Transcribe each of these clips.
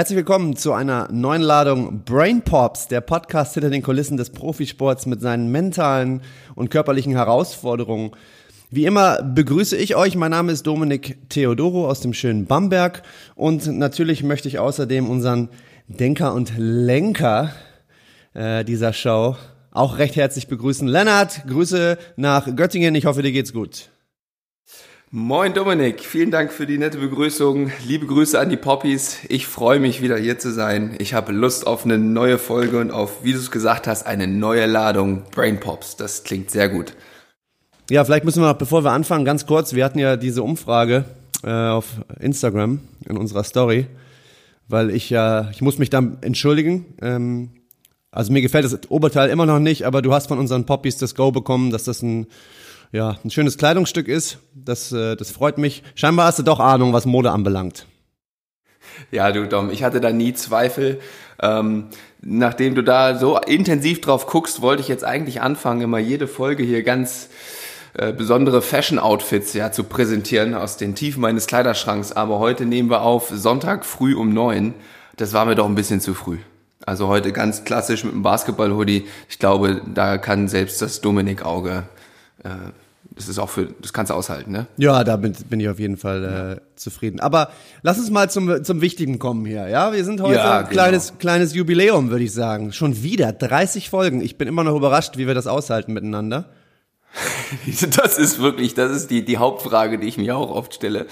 Herzlich willkommen zu einer neuen Ladung Brain Pops, der Podcast hinter den Kulissen des Profisports mit seinen mentalen und körperlichen Herausforderungen. Wie immer begrüße ich euch. Mein Name ist Dominik Theodoro aus dem schönen Bamberg und natürlich möchte ich außerdem unseren Denker und Lenker äh, dieser Show auch recht herzlich begrüßen. Lennart, Grüße nach Göttingen. Ich hoffe, dir geht's gut. Moin Dominik, vielen Dank für die nette Begrüßung. Liebe Grüße an die Poppies. Ich freue mich wieder hier zu sein. Ich habe Lust auf eine neue Folge und auf, wie du es gesagt hast, eine neue Ladung Brain Pops. Das klingt sehr gut. Ja, vielleicht müssen wir, bevor wir anfangen, ganz kurz, wir hatten ja diese Umfrage äh, auf Instagram in unserer Story, weil ich ja, ich muss mich dann entschuldigen. Ähm, also mir gefällt das Oberteil immer noch nicht, aber du hast von unseren Poppies das Go bekommen, dass das ein ja, ein schönes Kleidungsstück ist. Das, äh, das freut mich. Scheinbar hast du doch Ahnung, was Mode anbelangt. Ja, du Dom, ich hatte da nie Zweifel. Ähm, nachdem du da so intensiv drauf guckst, wollte ich jetzt eigentlich anfangen, immer jede Folge hier ganz äh, besondere Fashion-Outfits ja zu präsentieren aus den Tiefen meines Kleiderschranks. Aber heute nehmen wir auf Sonntag früh um neun. Das war mir doch ein bisschen zu früh. Also heute ganz klassisch mit einem Basketball-Hoodie. Ich glaube, da kann selbst das Dominik-Auge das ist auch für, das kannst du aushalten, ne? Ja, da bin, bin ich auf jeden Fall äh, ja. zufrieden. Aber lass uns mal zum, zum Wichtigen kommen hier, ja? Wir sind heute ja, ein kleines, genau. kleines Jubiläum, würde ich sagen. Schon wieder 30 Folgen. Ich bin immer noch überrascht, wie wir das aushalten miteinander. das ist wirklich, das ist die, die Hauptfrage, die ich mir auch oft stelle.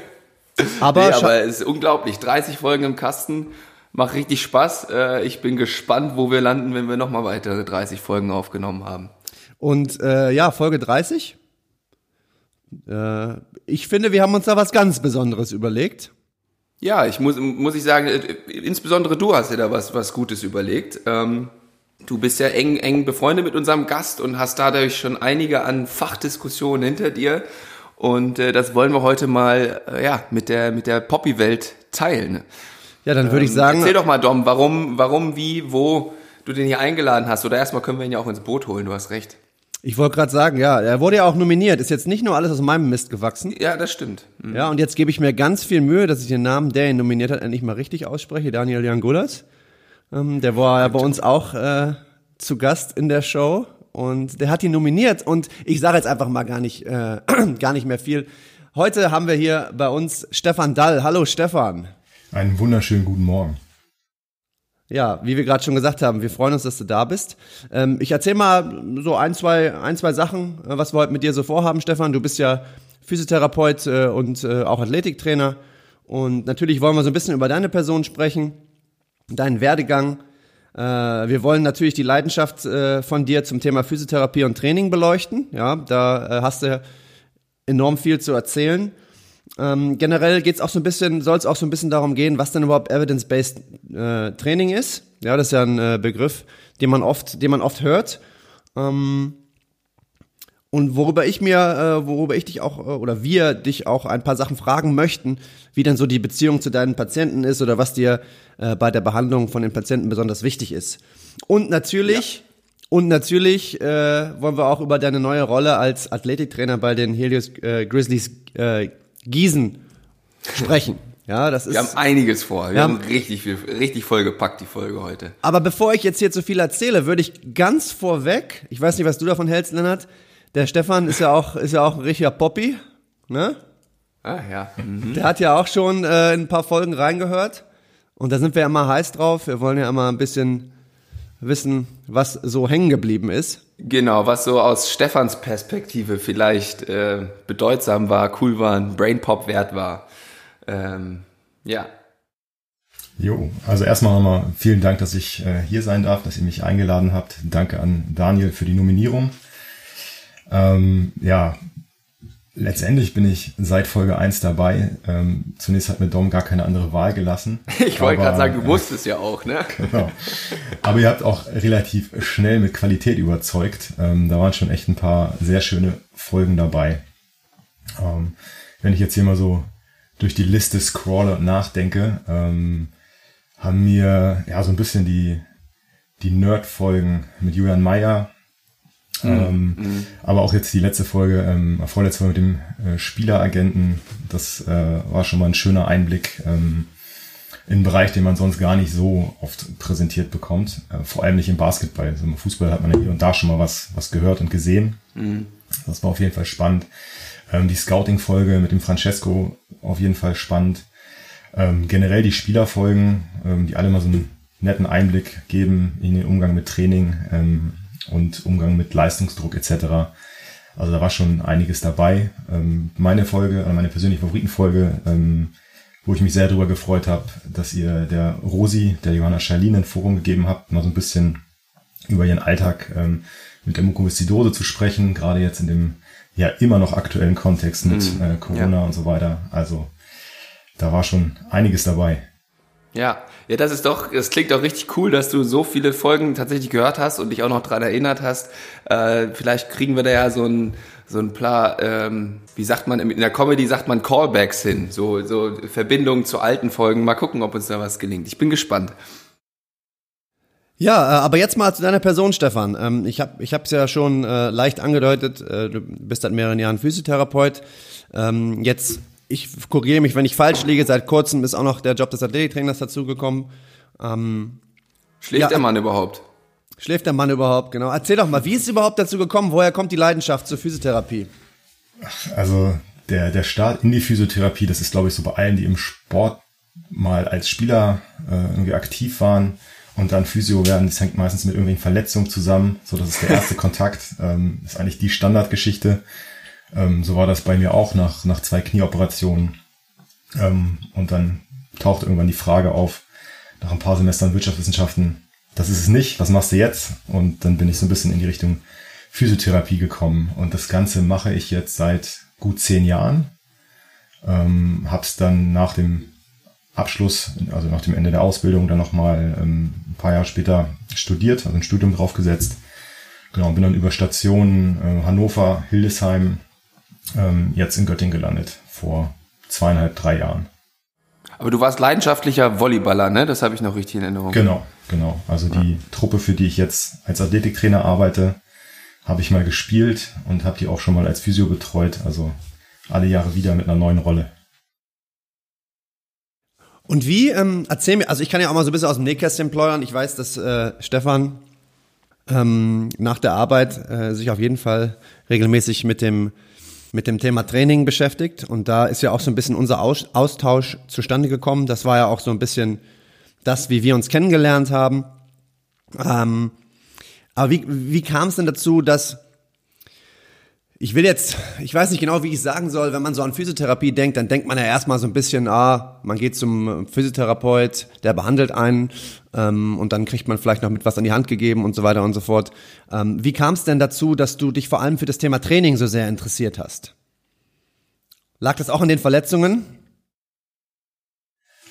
Aber, nee, aber es ist unglaublich. 30 Folgen im Kasten, macht richtig Spaß. Äh, ich bin gespannt, wo wir landen, wenn wir nochmal weitere 30 Folgen aufgenommen haben. Und äh, ja, Folge 30. Äh, ich finde, wir haben uns da was ganz Besonderes überlegt. Ja, ich muss, muss ich sagen, insbesondere du hast dir da was, was Gutes überlegt. Ähm, du bist ja eng, eng befreundet mit unserem Gast und hast dadurch schon einige an Fachdiskussionen hinter dir. Und äh, das wollen wir heute mal äh, ja, mit der, mit der Poppy-Welt teilen. Ja, dann würde ähm, ich sagen. Erzähl doch mal, Dom, warum, warum, wie, wo du den hier eingeladen hast. Oder erstmal können wir ihn ja auch ins Boot holen, du hast recht. Ich wollte gerade sagen, ja, er wurde ja auch nominiert. Ist jetzt nicht nur alles aus meinem Mist gewachsen. Ja, das stimmt. Mhm. Ja, und jetzt gebe ich mir ganz viel Mühe, dass ich den Namen, der ihn nominiert hat, endlich mal richtig ausspreche. Daniel Jangulas. Ähm, der war ja bei uns auch äh, zu Gast in der Show und der hat ihn nominiert. Und ich sage jetzt einfach mal gar nicht, äh, gar nicht mehr viel. Heute haben wir hier bei uns Stefan Dall. Hallo Stefan. Einen wunderschönen guten Morgen. Ja, wie wir gerade schon gesagt haben, wir freuen uns, dass du da bist. Ähm, ich erzähle mal so ein, zwei, ein, zwei Sachen, äh, was wir heute mit dir so vorhaben, Stefan. Du bist ja Physiotherapeut äh, und äh, auch Athletiktrainer. Und natürlich wollen wir so ein bisschen über deine Person sprechen, deinen Werdegang. Äh, wir wollen natürlich die Leidenschaft äh, von dir zum Thema Physiotherapie und Training beleuchten. Ja, da äh, hast du enorm viel zu erzählen. Ähm, generell geht's auch so ein bisschen, soll es auch so ein bisschen darum gehen, was denn überhaupt Evidence-Based äh, Training ist. Ja, das ist ja ein äh, Begriff, den man oft, den man oft hört. Ähm, und worüber ich mir, äh, worüber ich dich auch, äh, oder wir dich auch ein paar Sachen fragen möchten, wie dann so die Beziehung zu deinen Patienten ist oder was dir äh, bei der Behandlung von den Patienten besonders wichtig ist. Und natürlich, ja. und natürlich äh, wollen wir auch über deine neue Rolle als Athletiktrainer bei den Helios äh, Grizzlies äh, Gießen sprechen. Ja, das ist. Wir haben einiges vor. Wir, wir haben, richtig viel, richtig vollgepackt, die Folge heute. Aber bevor ich jetzt hier zu viel erzähle, würde ich ganz vorweg, ich weiß nicht, was du davon hältst, Lennart. Der Stefan ist ja auch, ist ja auch ein richtiger Poppy, ne? Ah, ja. Mhm. Der hat ja auch schon äh, in ein paar Folgen reingehört. Und da sind wir ja immer heiß drauf. Wir wollen ja immer ein bisschen wissen, was so hängen geblieben ist. Genau, was so aus Stefans Perspektive vielleicht äh, bedeutsam war, cool war, ein Brainpop wert war. Ähm, ja. Jo, also erstmal nochmal vielen Dank, dass ich äh, hier sein darf, dass ihr mich eingeladen habt. Danke an Daniel für die Nominierung. Ähm, ja, Letztendlich bin ich seit Folge 1 dabei. Ähm, zunächst hat mir Dom gar keine andere Wahl gelassen. Ich wollte gerade sagen, du musstest ja auch, ne? Genau. Aber ihr habt auch relativ schnell mit Qualität überzeugt. Ähm, da waren schon echt ein paar sehr schöne Folgen dabei. Ähm, wenn ich jetzt hier mal so durch die Liste scrolle und nachdenke, ähm, haben mir ja so ein bisschen die, die Nerd-Folgen mit Julian Meyer Mhm. Ähm, mhm. Aber auch jetzt die letzte Folge, ähm, vorletzte Folge mit dem äh, Spieleragenten, das äh, war schon mal ein schöner Einblick. Ähm, in einen Bereich, den man sonst gar nicht so oft präsentiert bekommt. Äh, vor allem nicht im Basketball. Also Im Fußball hat man ja hier und da schon mal was, was gehört und gesehen. Mhm. Das war auf jeden Fall spannend. Ähm, die Scouting-Folge mit dem Francesco auf jeden Fall spannend. Ähm, generell die Spielerfolgen, ähm, die alle mal so einen netten Einblick geben in den Umgang mit Training ähm, und Umgang mit Leistungsdruck etc. Also da war schon einiges dabei. Ähm, meine Folge, äh, meine persönliche Favoritenfolge, ähm, wo ich mich sehr darüber gefreut habe, dass ihr der Rosi, der Johanna Schalin ein Forum gegeben habt, mal so ein bisschen über ihren Alltag ähm, mit der Mukoviszidose zu sprechen, gerade jetzt in dem ja immer noch aktuellen Kontext mit mm, äh, Corona ja. und so weiter. Also da war schon einiges dabei. Ja, ja, das ist doch, es klingt auch richtig cool, dass du so viele Folgen tatsächlich gehört hast und dich auch noch dran erinnert hast. Äh, vielleicht kriegen wir da ja so ein, so ein paar, ähm, wie sagt man, in der Comedy sagt man Callbacks hin, so, so Verbindungen zu alten Folgen. Mal gucken, ob uns da was gelingt. Ich bin gespannt. Ja, äh, aber jetzt mal zu deiner Person, Stefan. Ähm, ich habe ich es ja schon äh, leicht angedeutet, äh, du bist seit mehreren Jahren Physiotherapeut. Ähm, jetzt, ich korrigiere mich, wenn ich falsch liege, seit kurzem ist auch noch der Job des Athletiktrainers dazugekommen. Ähm, Schläft ja, der Mann überhaupt? Schläft der Mann überhaupt, genau. Erzähl doch mal, wie ist es überhaupt dazu gekommen? Woher kommt die Leidenschaft zur Physiotherapie? Also der, der Start in die Physiotherapie, das ist, glaube ich, so bei allen, die im Sport mal als Spieler äh, irgendwie aktiv waren und dann Physio werden, das hängt meistens mit irgendwelchen Verletzungen zusammen. So, das ist der erste Kontakt. Ähm, ist eigentlich die Standardgeschichte. Ähm, so war das bei mir auch nach, nach zwei Knieoperationen. Ähm, und dann taucht irgendwann die Frage auf, nach ein paar Semestern Wirtschaftswissenschaften, das ist es nicht, was machst du jetzt? Und dann bin ich so ein bisschen in die Richtung Physiotherapie gekommen. Und das Ganze mache ich jetzt seit gut zehn Jahren. Ähm, hab's dann nach dem Abschluss, also nach dem Ende der Ausbildung, dann nochmal ähm, ein paar Jahre später studiert, also ein Studium draufgesetzt. Genau, bin dann über Stationen äh, Hannover, Hildesheim, ähm, jetzt in Göttingen gelandet, vor zweieinhalb, drei Jahren. Aber du warst leidenschaftlicher Volleyballer, ne? Das habe ich noch richtig in Erinnerung. Genau, genau. Also die ja. Truppe, für die ich jetzt als Athletiktrainer arbeite, habe ich mal gespielt und habe die auch schon mal als Physio betreut. Also alle Jahre wieder mit einer neuen Rolle. Und wie, ähm, erzähl mir, also ich kann ja auch mal so ein bisschen aus dem Nähkästchen plaudern. Ich weiß, dass äh, Stefan ähm, nach der Arbeit äh, sich auf jeden Fall regelmäßig mit dem mit dem Thema Training beschäftigt und da ist ja auch so ein bisschen unser Austausch zustande gekommen. Das war ja auch so ein bisschen das, wie wir uns kennengelernt haben. Ähm, aber wie, wie kam es denn dazu, dass ich will jetzt, ich weiß nicht genau, wie ich sagen soll, wenn man so an Physiotherapie denkt, dann denkt man ja erstmal so ein bisschen, ah, man geht zum Physiotherapeut, der behandelt einen ähm, und dann kriegt man vielleicht noch mit was an die Hand gegeben und so weiter und so fort. Ähm, wie kam es denn dazu, dass du dich vor allem für das Thema Training so sehr interessiert hast? Lag das auch an den Verletzungen?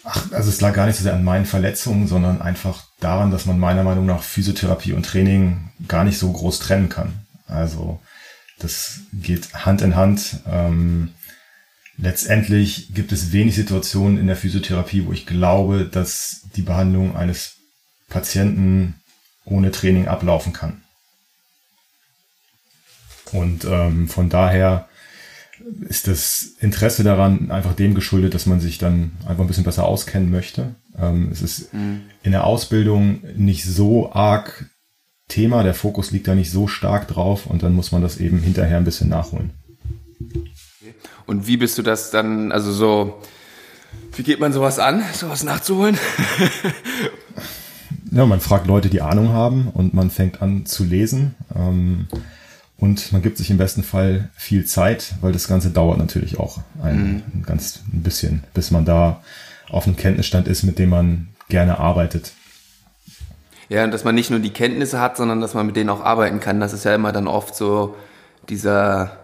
Ach, also es lag gar nicht so sehr an meinen Verletzungen, sondern einfach daran, dass man meiner Meinung nach Physiotherapie und Training gar nicht so groß trennen kann. Also das geht Hand in Hand. Ähm, letztendlich gibt es wenig Situationen in der Physiotherapie, wo ich glaube, dass die Behandlung eines Patienten ohne Training ablaufen kann. Und ähm, von daher ist das Interesse daran einfach dem geschuldet, dass man sich dann einfach ein bisschen besser auskennen möchte. Ähm, es ist mhm. in der Ausbildung nicht so arg Thema, der Fokus liegt da nicht so stark drauf und dann muss man das eben hinterher ein bisschen nachholen. Und wie bist du das dann, also so, wie geht man sowas an, sowas nachzuholen? ja, man fragt Leute, die Ahnung haben und man fängt an zu lesen. Ähm, und man gibt sich im besten Fall viel Zeit, weil das Ganze dauert natürlich auch ein, mhm. ganz ein bisschen, bis man da auf einem Kenntnisstand ist, mit dem man gerne arbeitet. Ja, und dass man nicht nur die Kenntnisse hat, sondern dass man mit denen auch arbeiten kann. Das ist ja immer dann oft so dieser,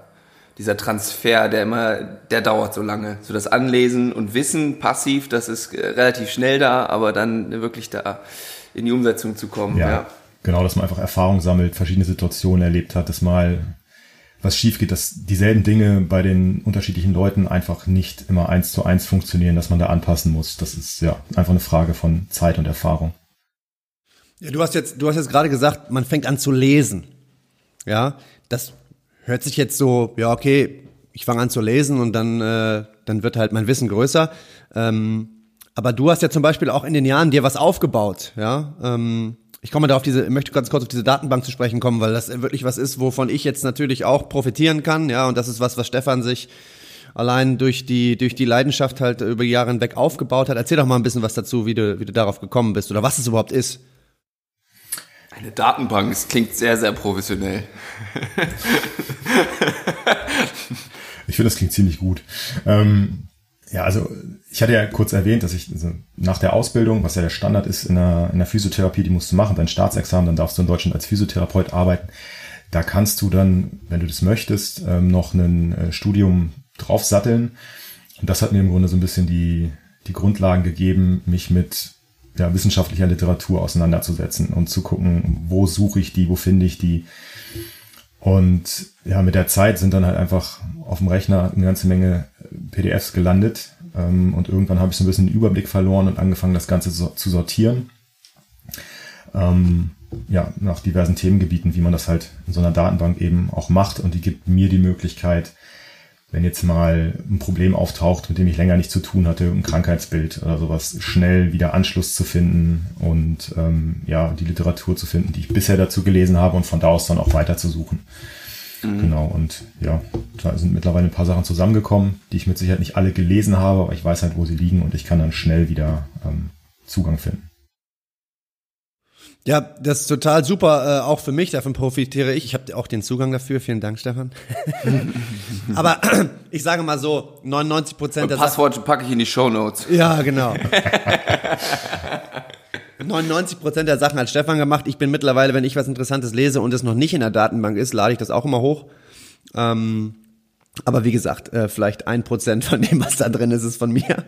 dieser Transfer, der immer, der dauert so lange. So das Anlesen und Wissen passiv, das ist äh, relativ schnell da, aber dann wirklich da in die Umsetzung zu kommen. Ja, ja. genau, dass man einfach Erfahrung sammelt, verschiedene Situationen erlebt hat, dass mal was schief geht, dass dieselben Dinge bei den unterschiedlichen Leuten einfach nicht immer eins zu eins funktionieren, dass man da anpassen muss. Das ist ja einfach eine Frage von Zeit und Erfahrung. Ja, du hast jetzt, du hast jetzt gerade gesagt, man fängt an zu lesen. Ja, das hört sich jetzt so, ja, okay, ich fange an zu lesen und dann, äh, dann wird halt mein Wissen größer. Ähm, aber du hast ja zum Beispiel auch in den Jahren dir was aufgebaut, ja. Ähm, ich komme da auf diese, möchte ganz kurz auf diese Datenbank zu sprechen kommen, weil das wirklich was ist, wovon ich jetzt natürlich auch profitieren kann, ja. Und das ist was, was Stefan sich allein durch die, durch die Leidenschaft halt über die Jahre hinweg aufgebaut hat. Erzähl doch mal ein bisschen was dazu, wie du, wie du darauf gekommen bist oder was es überhaupt ist. Eine Datenbank, es klingt sehr, sehr professionell. ich finde, das klingt ziemlich gut. Ähm, ja, also ich hatte ja kurz erwähnt, dass ich also nach der Ausbildung, was ja der Standard ist in der, in der Physiotherapie, die musst du machen, dein Staatsexamen, dann darfst du in Deutschland als Physiotherapeut arbeiten. Da kannst du dann, wenn du das möchtest, ähm, noch ein äh, Studium draufsatteln. Und das hat mir im Grunde so ein bisschen die, die Grundlagen gegeben, mich mit ja, wissenschaftlicher Literatur auseinanderzusetzen und zu gucken, wo suche ich die, wo finde ich die. Und ja, mit der Zeit sind dann halt einfach auf dem Rechner eine ganze Menge PDFs gelandet. Ähm, und irgendwann habe ich so ein bisschen den Überblick verloren und angefangen, das Ganze so, zu sortieren. Ähm, ja, nach diversen Themengebieten, wie man das halt in so einer Datenbank eben auch macht. Und die gibt mir die Möglichkeit, wenn jetzt mal ein Problem auftaucht, mit dem ich länger nichts zu tun hatte, ein Krankheitsbild oder sowas, schnell wieder Anschluss zu finden und ähm, ja, die Literatur zu finden, die ich bisher dazu gelesen habe und von da aus dann auch weiter zu suchen. Mhm. Genau, und ja, da sind mittlerweile ein paar Sachen zusammengekommen, die ich mit Sicherheit nicht alle gelesen habe, aber ich weiß halt, wo sie liegen und ich kann dann schnell wieder ähm, Zugang finden. Ja, das ist total super, äh, auch für mich, davon profitiere ich. Ich habe auch den Zugang dafür, vielen Dank, Stefan. Aber ich sage mal so, 99 Prozent der Passwort packe ich in die Show Notes. Ja, genau. 99 Prozent der Sachen hat Stefan gemacht. Ich bin mittlerweile, wenn ich was Interessantes lese und es noch nicht in der Datenbank ist, lade ich das auch immer hoch. Ähm, aber wie gesagt, äh, vielleicht ein Prozent von dem, was da drin ist, ist von mir.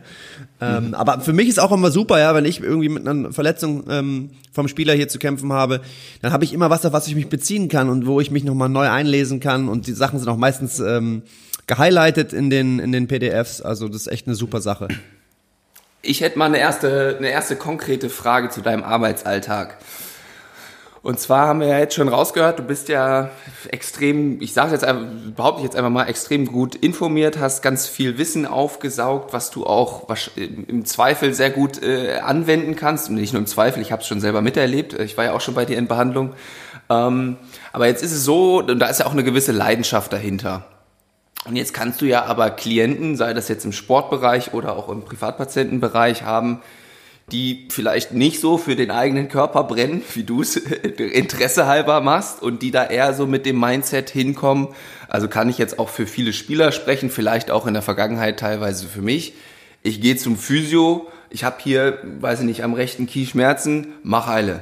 Mhm. Aber für mich ist auch immer super, ja, wenn ich irgendwie mit einer Verletzung ähm, vom Spieler hier zu kämpfen habe, dann habe ich immer was, auf was ich mich beziehen kann und wo ich mich nochmal neu einlesen kann. Und die Sachen sind auch meistens ähm, gehighlightet in den, in den PDFs. Also das ist echt eine super Sache. Ich hätte mal eine erste, eine erste konkrete Frage zu deinem Arbeitsalltag. Und zwar haben wir ja jetzt schon rausgehört, du bist ja extrem, ich sage jetzt behaupte ich jetzt einfach mal, extrem gut informiert, hast ganz viel Wissen aufgesaugt, was du auch im Zweifel sehr gut äh, anwenden kannst. Und nicht nur im Zweifel, ich habe es schon selber miterlebt. Ich war ja auch schon bei dir in Behandlung. Ähm, aber jetzt ist es so, und da ist ja auch eine gewisse Leidenschaft dahinter. Und jetzt kannst du ja aber Klienten, sei das jetzt im Sportbereich oder auch im Privatpatientenbereich haben, die vielleicht nicht so für den eigenen Körper brennen, wie du es Interesse halber machst und die da eher so mit dem Mindset hinkommen. Also kann ich jetzt auch für viele Spieler sprechen, vielleicht auch in der Vergangenheit teilweise für mich. Ich gehe zum Physio, ich habe hier, weiß ich nicht, am rechten Knie Schmerzen, mach heile.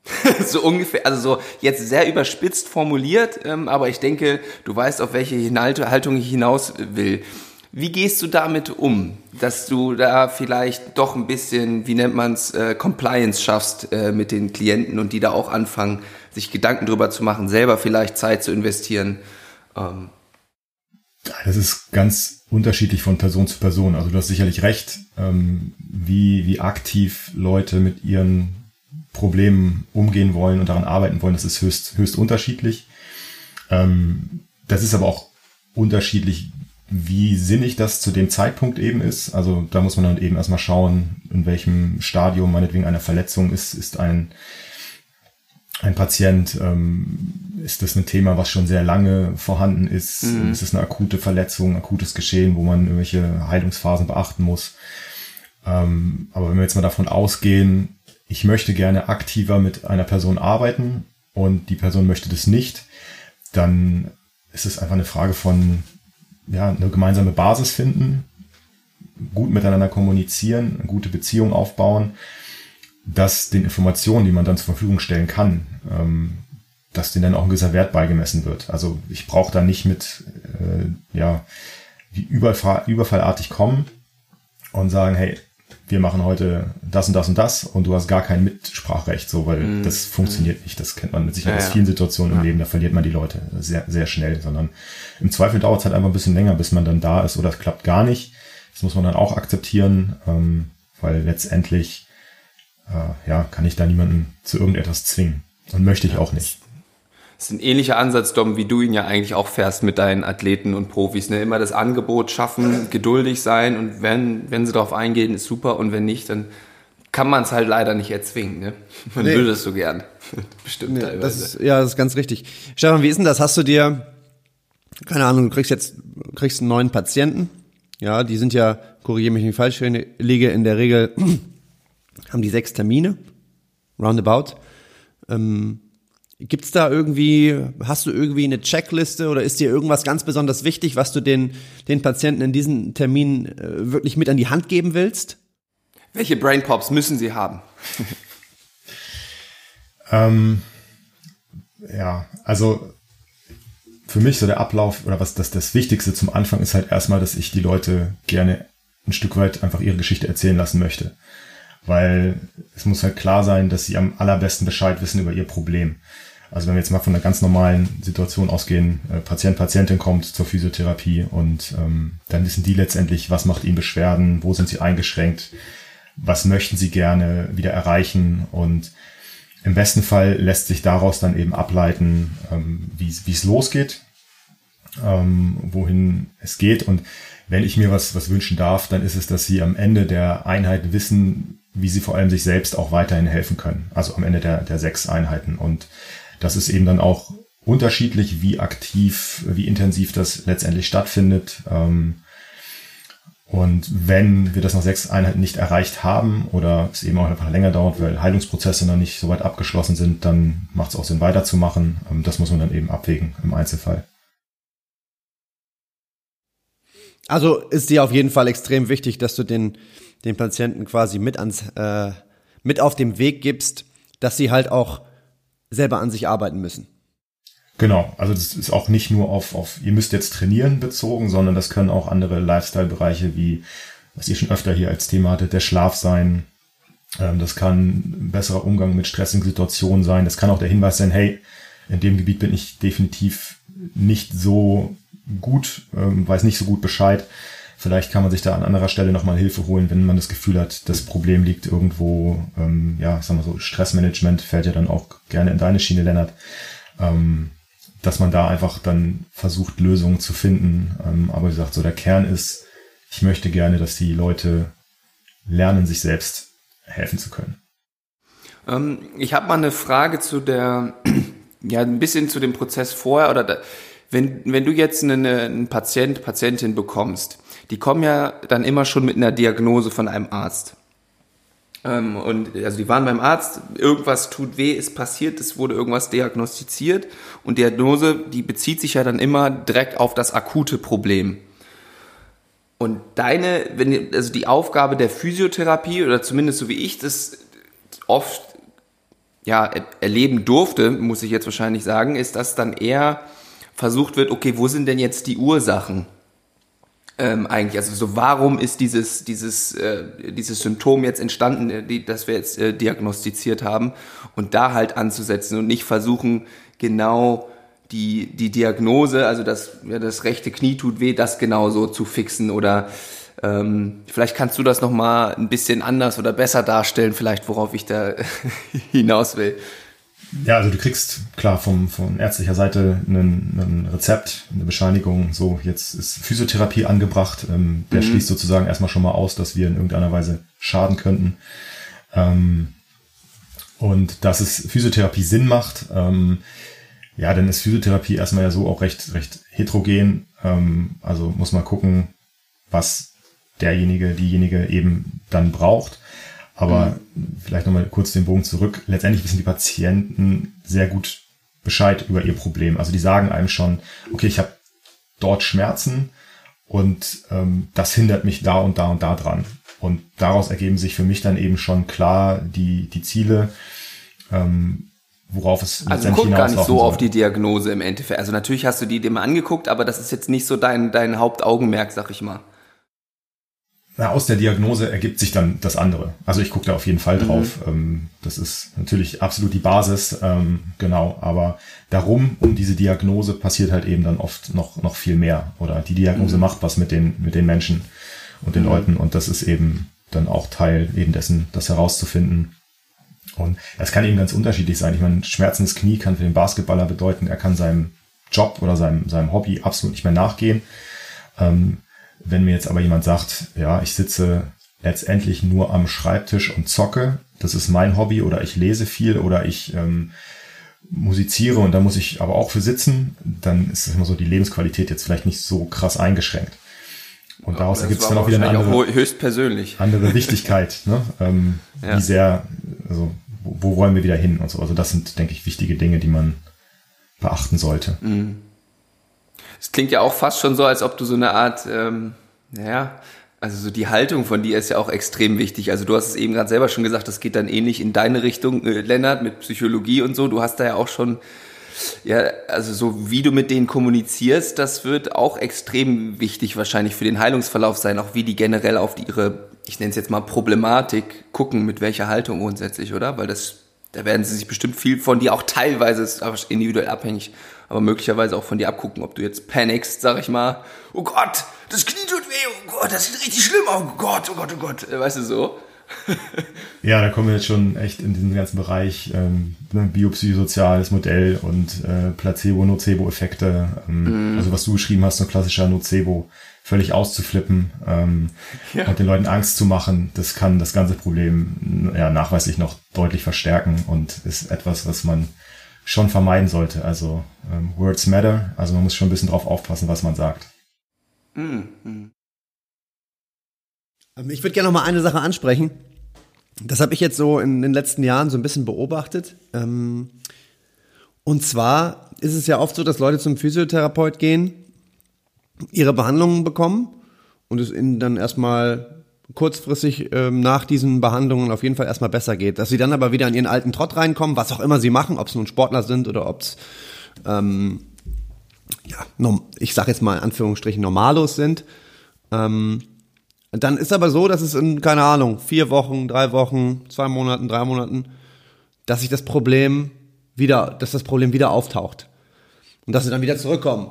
so ungefähr, also so jetzt sehr überspitzt formuliert, ähm, aber ich denke, du weißt, auf welche Haltung ich hinaus will. Wie gehst du damit um, dass du da vielleicht doch ein bisschen, wie nennt man's, äh, Compliance schaffst äh, mit den Klienten und die da auch anfangen, sich Gedanken drüber zu machen, selber vielleicht Zeit zu investieren? Ähm. Das ist ganz unterschiedlich von Person zu Person. Also du hast sicherlich recht, ähm, wie, wie aktiv Leute mit ihren Problemen umgehen wollen und daran arbeiten wollen, das ist höchst, höchst unterschiedlich. Ähm, das ist aber auch unterschiedlich, wie sinnig das zu dem Zeitpunkt eben ist. Also da muss man dann eben erstmal schauen, in welchem Stadium meinetwegen einer Verletzung ist, ist ein, ein Patient, ähm, ist das ein Thema, was schon sehr lange vorhanden ist? Mhm. Ist es eine akute Verletzung, akutes Geschehen, wo man irgendwelche Heilungsphasen beachten muss? Ähm, aber wenn wir jetzt mal davon ausgehen, ich möchte gerne aktiver mit einer Person arbeiten und die Person möchte das nicht, dann ist es einfach eine Frage von ja, eine gemeinsame Basis finden, gut miteinander kommunizieren, gute Beziehung aufbauen, dass den Informationen, die man dann zur Verfügung stellen kann, ähm, dass denen dann auch ein gewisser Wert beigemessen wird. Also ich brauche da nicht mit äh, ja wie Überfall, überfallartig kommen und sagen, hey, wir machen heute das und das und das und du hast gar kein Mitsprachrecht, so, weil mm. das funktioniert nicht. Das kennt man mit Sicherheit ja, aus vielen Situationen ja. im Leben, da verliert man die Leute sehr, sehr schnell, sondern im Zweifel dauert es halt einfach ein bisschen länger, bis man dann da ist oder es klappt gar nicht. Das muss man dann auch akzeptieren, ähm, weil letztendlich äh, ja, kann ich da niemanden zu irgendetwas zwingen. Und möchte ich ja, auch nicht. Das ist ein ähnlicher Ansatz, Dom, wie du ihn ja eigentlich auch fährst mit deinen Athleten und Profis. Ne? Immer das Angebot schaffen, geduldig sein und wenn, wenn sie darauf eingehen, ist super und wenn nicht, dann kann man es halt leider nicht erzwingen. Ne? Man nee. würde es so gern. Bestimmt nee, teilweise. Das ist, ja, das ist ganz richtig. Stefan, wie ist denn das? Hast du dir, keine Ahnung, du kriegst jetzt kriegst einen neuen Patienten. Ja, die sind ja, korrigiere mich nicht falsch, liege in der Regel, haben die sechs Termine, roundabout. Ähm, Gibt's da irgendwie, hast du irgendwie eine Checkliste oder ist dir irgendwas ganz besonders wichtig, was du den, den Patienten in diesen Termin äh, wirklich mit an die Hand geben willst? Welche Brain Pops müssen sie haben? ähm, ja, also für mich so der Ablauf oder was das, das Wichtigste zum Anfang ist halt erstmal, dass ich die Leute gerne ein Stück weit einfach ihre Geschichte erzählen lassen möchte. Weil es muss halt klar sein, dass sie am allerbesten Bescheid wissen über ihr Problem. Also wenn wir jetzt mal von einer ganz normalen Situation ausgehen, äh, Patient, Patientin kommt zur Physiotherapie und ähm, dann wissen die letztendlich, was macht ihnen Beschwerden, wo sind sie eingeschränkt, was möchten sie gerne wieder erreichen und im besten Fall lässt sich daraus dann eben ableiten, ähm, wie es losgeht, ähm, wohin es geht und wenn ich mir was, was wünschen darf, dann ist es, dass sie am Ende der Einheit wissen, wie sie vor allem sich selbst auch weiterhin helfen können. Also am Ende der, der sechs Einheiten. Und das ist eben dann auch unterschiedlich, wie aktiv, wie intensiv das letztendlich stattfindet. Ähm, und wenn wir das nach sechs Einheiten nicht erreicht haben oder es eben auch einfach länger dauert, weil Heilungsprozesse noch nicht so weit abgeschlossen sind, dann macht es auch Sinn weiterzumachen. Ähm, das muss man dann eben abwägen im Einzelfall. Also ist dir auf jeden Fall extrem wichtig, dass du den, den Patienten quasi mit ans, äh, mit auf dem Weg gibst, dass sie halt auch selber an sich arbeiten müssen. Genau, also das ist auch nicht nur auf, auf ihr müsst jetzt trainieren bezogen, sondern das können auch andere Lifestyle-Bereiche wie, was ihr schon öfter hier als Thema hattet, der Schlaf sein. Ähm, das kann besserer Umgang mit stressigen Situationen sein. Das kann auch der Hinweis sein, hey, in dem Gebiet bin ich definitiv nicht so gut, ähm, weiß nicht so gut Bescheid. Vielleicht kann man sich da an anderer Stelle nochmal Hilfe holen, wenn man das Gefühl hat, das Problem liegt irgendwo, ähm, ja, sagen wir so, Stressmanagement fällt ja dann auch gerne in deine Schiene, Lennart. Ähm, dass man da einfach dann versucht, Lösungen zu finden. Ähm, aber wie gesagt, so der Kern ist, ich möchte gerne, dass die Leute lernen, sich selbst helfen zu können. Ähm, ich habe mal eine Frage zu der, ja, ein bisschen zu dem Prozess vorher oder da, wenn, wenn du jetzt eine, einen Patient, Patientin bekommst, die kommen ja dann immer schon mit einer Diagnose von einem Arzt. Ähm, und also die waren beim Arzt, irgendwas tut weh, ist passiert, es wurde irgendwas diagnostiziert und Diagnose, die bezieht sich ja dann immer direkt auf das akute Problem. Und deine, wenn, also die Aufgabe der Physiotherapie oder zumindest so wie ich das oft ja erleben durfte, muss ich jetzt wahrscheinlich sagen, ist, dass dann eher versucht wird, okay, wo sind denn jetzt die Ursachen? Ähm, eigentlich? Also so, warum ist dieses, dieses, äh, dieses Symptom jetzt entstanden, äh, die, das wir jetzt äh, diagnostiziert haben und da halt anzusetzen und nicht versuchen, genau die, die Diagnose, also das, ja, das rechte Knie tut weh, das genau so zu fixen oder ähm, vielleicht kannst du das nochmal ein bisschen anders oder besser darstellen, vielleicht worauf ich da hinaus will. Ja, also du kriegst klar vom, von ärztlicher Seite ein Rezept, eine Bescheinigung, so jetzt ist Physiotherapie angebracht. Ähm, der mhm. schließt sozusagen erstmal schon mal aus, dass wir in irgendeiner Weise schaden könnten. Ähm, und dass es Physiotherapie Sinn macht, ähm, ja, dann ist Physiotherapie erstmal ja so auch recht, recht heterogen. Ähm, also muss man gucken, was derjenige, diejenige eben dann braucht. Aber mhm. vielleicht nochmal kurz den Bogen zurück. Letztendlich wissen die Patienten sehr gut Bescheid über ihr Problem. Also die sagen einem schon, okay, ich habe dort Schmerzen und ähm, das hindert mich da und da und da dran. Und daraus ergeben sich für mich dann eben schon klar die, die Ziele, ähm, worauf es also guck gar nicht so soll. auf die Diagnose im Endeffekt. Also natürlich hast du die dir mal angeguckt, aber das ist jetzt nicht so dein, dein Hauptaugenmerk, sag ich mal na, aus der Diagnose ergibt sich dann das andere. Also ich gucke da auf jeden Fall drauf. Mhm. Ähm, das ist natürlich absolut die Basis, ähm, genau. Aber darum, um diese Diagnose passiert halt eben dann oft noch, noch viel mehr. Oder die Diagnose mhm. macht was mit den, mit den Menschen und den mhm. Leuten. Und das ist eben dann auch Teil eben dessen, das herauszufinden, Und das kann eben ganz unterschiedlich sein. Ich meine, schmerzendes Knie kann für den Basketballer bedeuten, er kann seinem Job oder seinem, seinem Hobby absolut nicht mehr nachgehen. Ähm, wenn mir jetzt aber jemand sagt, ja, ich sitze letztendlich nur am Schreibtisch und zocke, das ist mein Hobby oder ich lese viel oder ich ähm, musiziere und da muss ich aber auch für sitzen, dann ist es immer so die Lebensqualität jetzt vielleicht nicht so krass eingeschränkt. Und daraus ergibt es dann auch wieder eine andere, höchstpersönlich. andere Wichtigkeit, ne? ähm, ja. wie sehr, also wo, wo, wollen wir wieder hin und so. Also das sind, denke ich, wichtige Dinge, die man beachten sollte. Mhm. Es klingt ja auch fast schon so, als ob du so eine Art, ähm, naja, also so die Haltung von dir ist ja auch extrem wichtig. Also du hast es eben gerade selber schon gesagt, das geht dann ähnlich in deine Richtung, äh, Lennart, mit Psychologie und so. Du hast da ja auch schon, ja, also so wie du mit denen kommunizierst, das wird auch extrem wichtig wahrscheinlich für den Heilungsverlauf sein, auch wie die generell auf die, ihre, ich nenne es jetzt mal Problematik gucken, mit welcher Haltung grundsätzlich, oder? Weil das, da werden sie sich bestimmt viel von dir auch teilweise, ist aber individuell abhängig, aber möglicherweise auch von dir abgucken, ob du jetzt panikst, sag ich mal, oh Gott, das Knie tut weh, oh Gott, das sieht richtig schlimm aus, oh Gott, oh Gott, oh Gott, äh, weißt du so? ja, da kommen wir jetzt schon echt in diesen ganzen Bereich ähm, ne, biopsychosoziales Modell und äh, Placebo-Nocebo-Effekte. Ähm, mm. Also was du geschrieben hast, so ein klassischer Nocebo, völlig auszuflippen ähm, ja. und den Leuten Angst zu machen, das kann das ganze Problem ja, nachweislich noch deutlich verstärken und ist etwas, was man schon vermeiden sollte. Also ähm, Words matter, also man muss schon ein bisschen drauf aufpassen, was man sagt. Mhm. Ich würde gerne noch mal eine Sache ansprechen. Das habe ich jetzt so in den letzten Jahren so ein bisschen beobachtet. Ähm, und zwar ist es ja oft so, dass Leute zum Physiotherapeut gehen, ihre Behandlungen bekommen und es ihnen dann erstmal kurzfristig ähm, nach diesen Behandlungen auf jeden Fall erstmal besser geht. Dass sie dann aber wieder in ihren alten Trott reinkommen, was auch immer sie machen, ob es nun Sportler sind oder ob es ähm, ja, ich sage jetzt mal in Anführungsstrichen Normalos sind. Ähm, dann ist aber so, dass es in, keine Ahnung, vier Wochen, drei Wochen, zwei Monaten, drei Monaten, dass sich das Problem wieder, dass das Problem wieder auftaucht. Und dass sie dann wieder zurückkommen.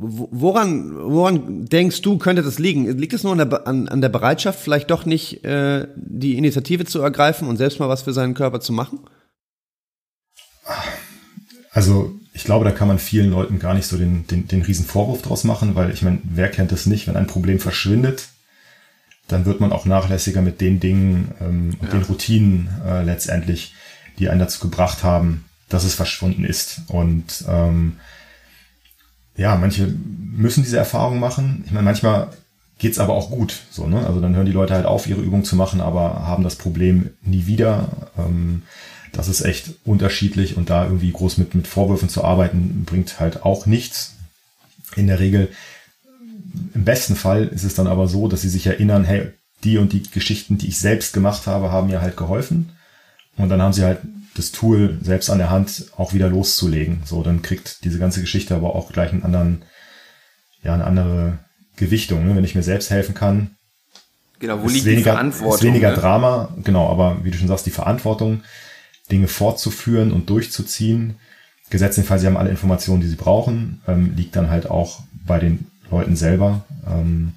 Woran, woran denkst du, könnte das liegen? Liegt es nur an der, an, an der Bereitschaft, vielleicht doch nicht äh, die Initiative zu ergreifen und selbst mal was für seinen Körper zu machen? Also ich glaube, da kann man vielen Leuten gar nicht so den, den, den riesen Vorwurf draus machen, weil ich meine, wer kennt das nicht, wenn ein Problem verschwindet, dann wird man auch nachlässiger mit den Dingen ähm, und ja. den Routinen äh, letztendlich, die einen dazu gebracht haben, dass es verschwunden ist. Und ähm, ja, manche müssen diese Erfahrung machen. Ich meine, manchmal geht's aber auch gut. So, ne? Also dann hören die Leute halt auf, ihre Übung zu machen, aber haben das Problem nie wieder. Ähm, das ist echt unterschiedlich und da irgendwie groß mit, mit Vorwürfen zu arbeiten, bringt halt auch nichts. In der Regel, im besten Fall ist es dann aber so, dass sie sich erinnern, hey, die und die Geschichten, die ich selbst gemacht habe, haben mir halt geholfen. Und dann haben sie halt das Tool selbst an der Hand auch wieder loszulegen. So, dann kriegt diese ganze Geschichte aber auch gleich einen anderen, ja, eine andere Gewichtung. Ne? Wenn ich mir selbst helfen kann. Genau, wo liegt weniger, die Verantwortung? Ist weniger ne? Drama, genau, aber wie du schon sagst, die Verantwortung Dinge fortzuführen und durchzuziehen. Gesetzt den Fall, sie haben alle Informationen, die sie brauchen, ähm, liegt dann halt auch bei den Leuten selber. Ähm,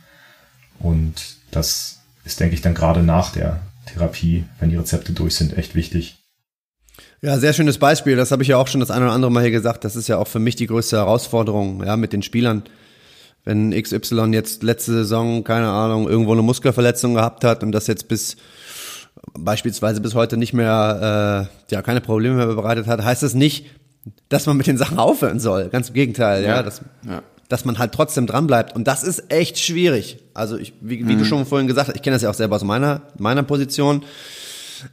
und das ist, denke ich, dann gerade nach der Therapie, wenn die Rezepte durch sind, echt wichtig. Ja, sehr schönes Beispiel. Das habe ich ja auch schon das eine oder andere Mal hier gesagt. Das ist ja auch für mich die größte Herausforderung, ja, mit den Spielern. Wenn XY jetzt letzte Saison, keine Ahnung, irgendwo eine Muskelverletzung gehabt hat und das jetzt bis beispielsweise bis heute nicht mehr, äh, ja, keine Probleme mehr bereitet hat, heißt das nicht, dass man mit den Sachen aufhören soll. Ganz im Gegenteil, ja, ja dass, ja. dass man halt trotzdem dran bleibt. Und das ist echt schwierig. Also ich, wie, wie mhm. du schon vorhin gesagt hast, ich kenne das ja auch selber aus meiner, meiner Position,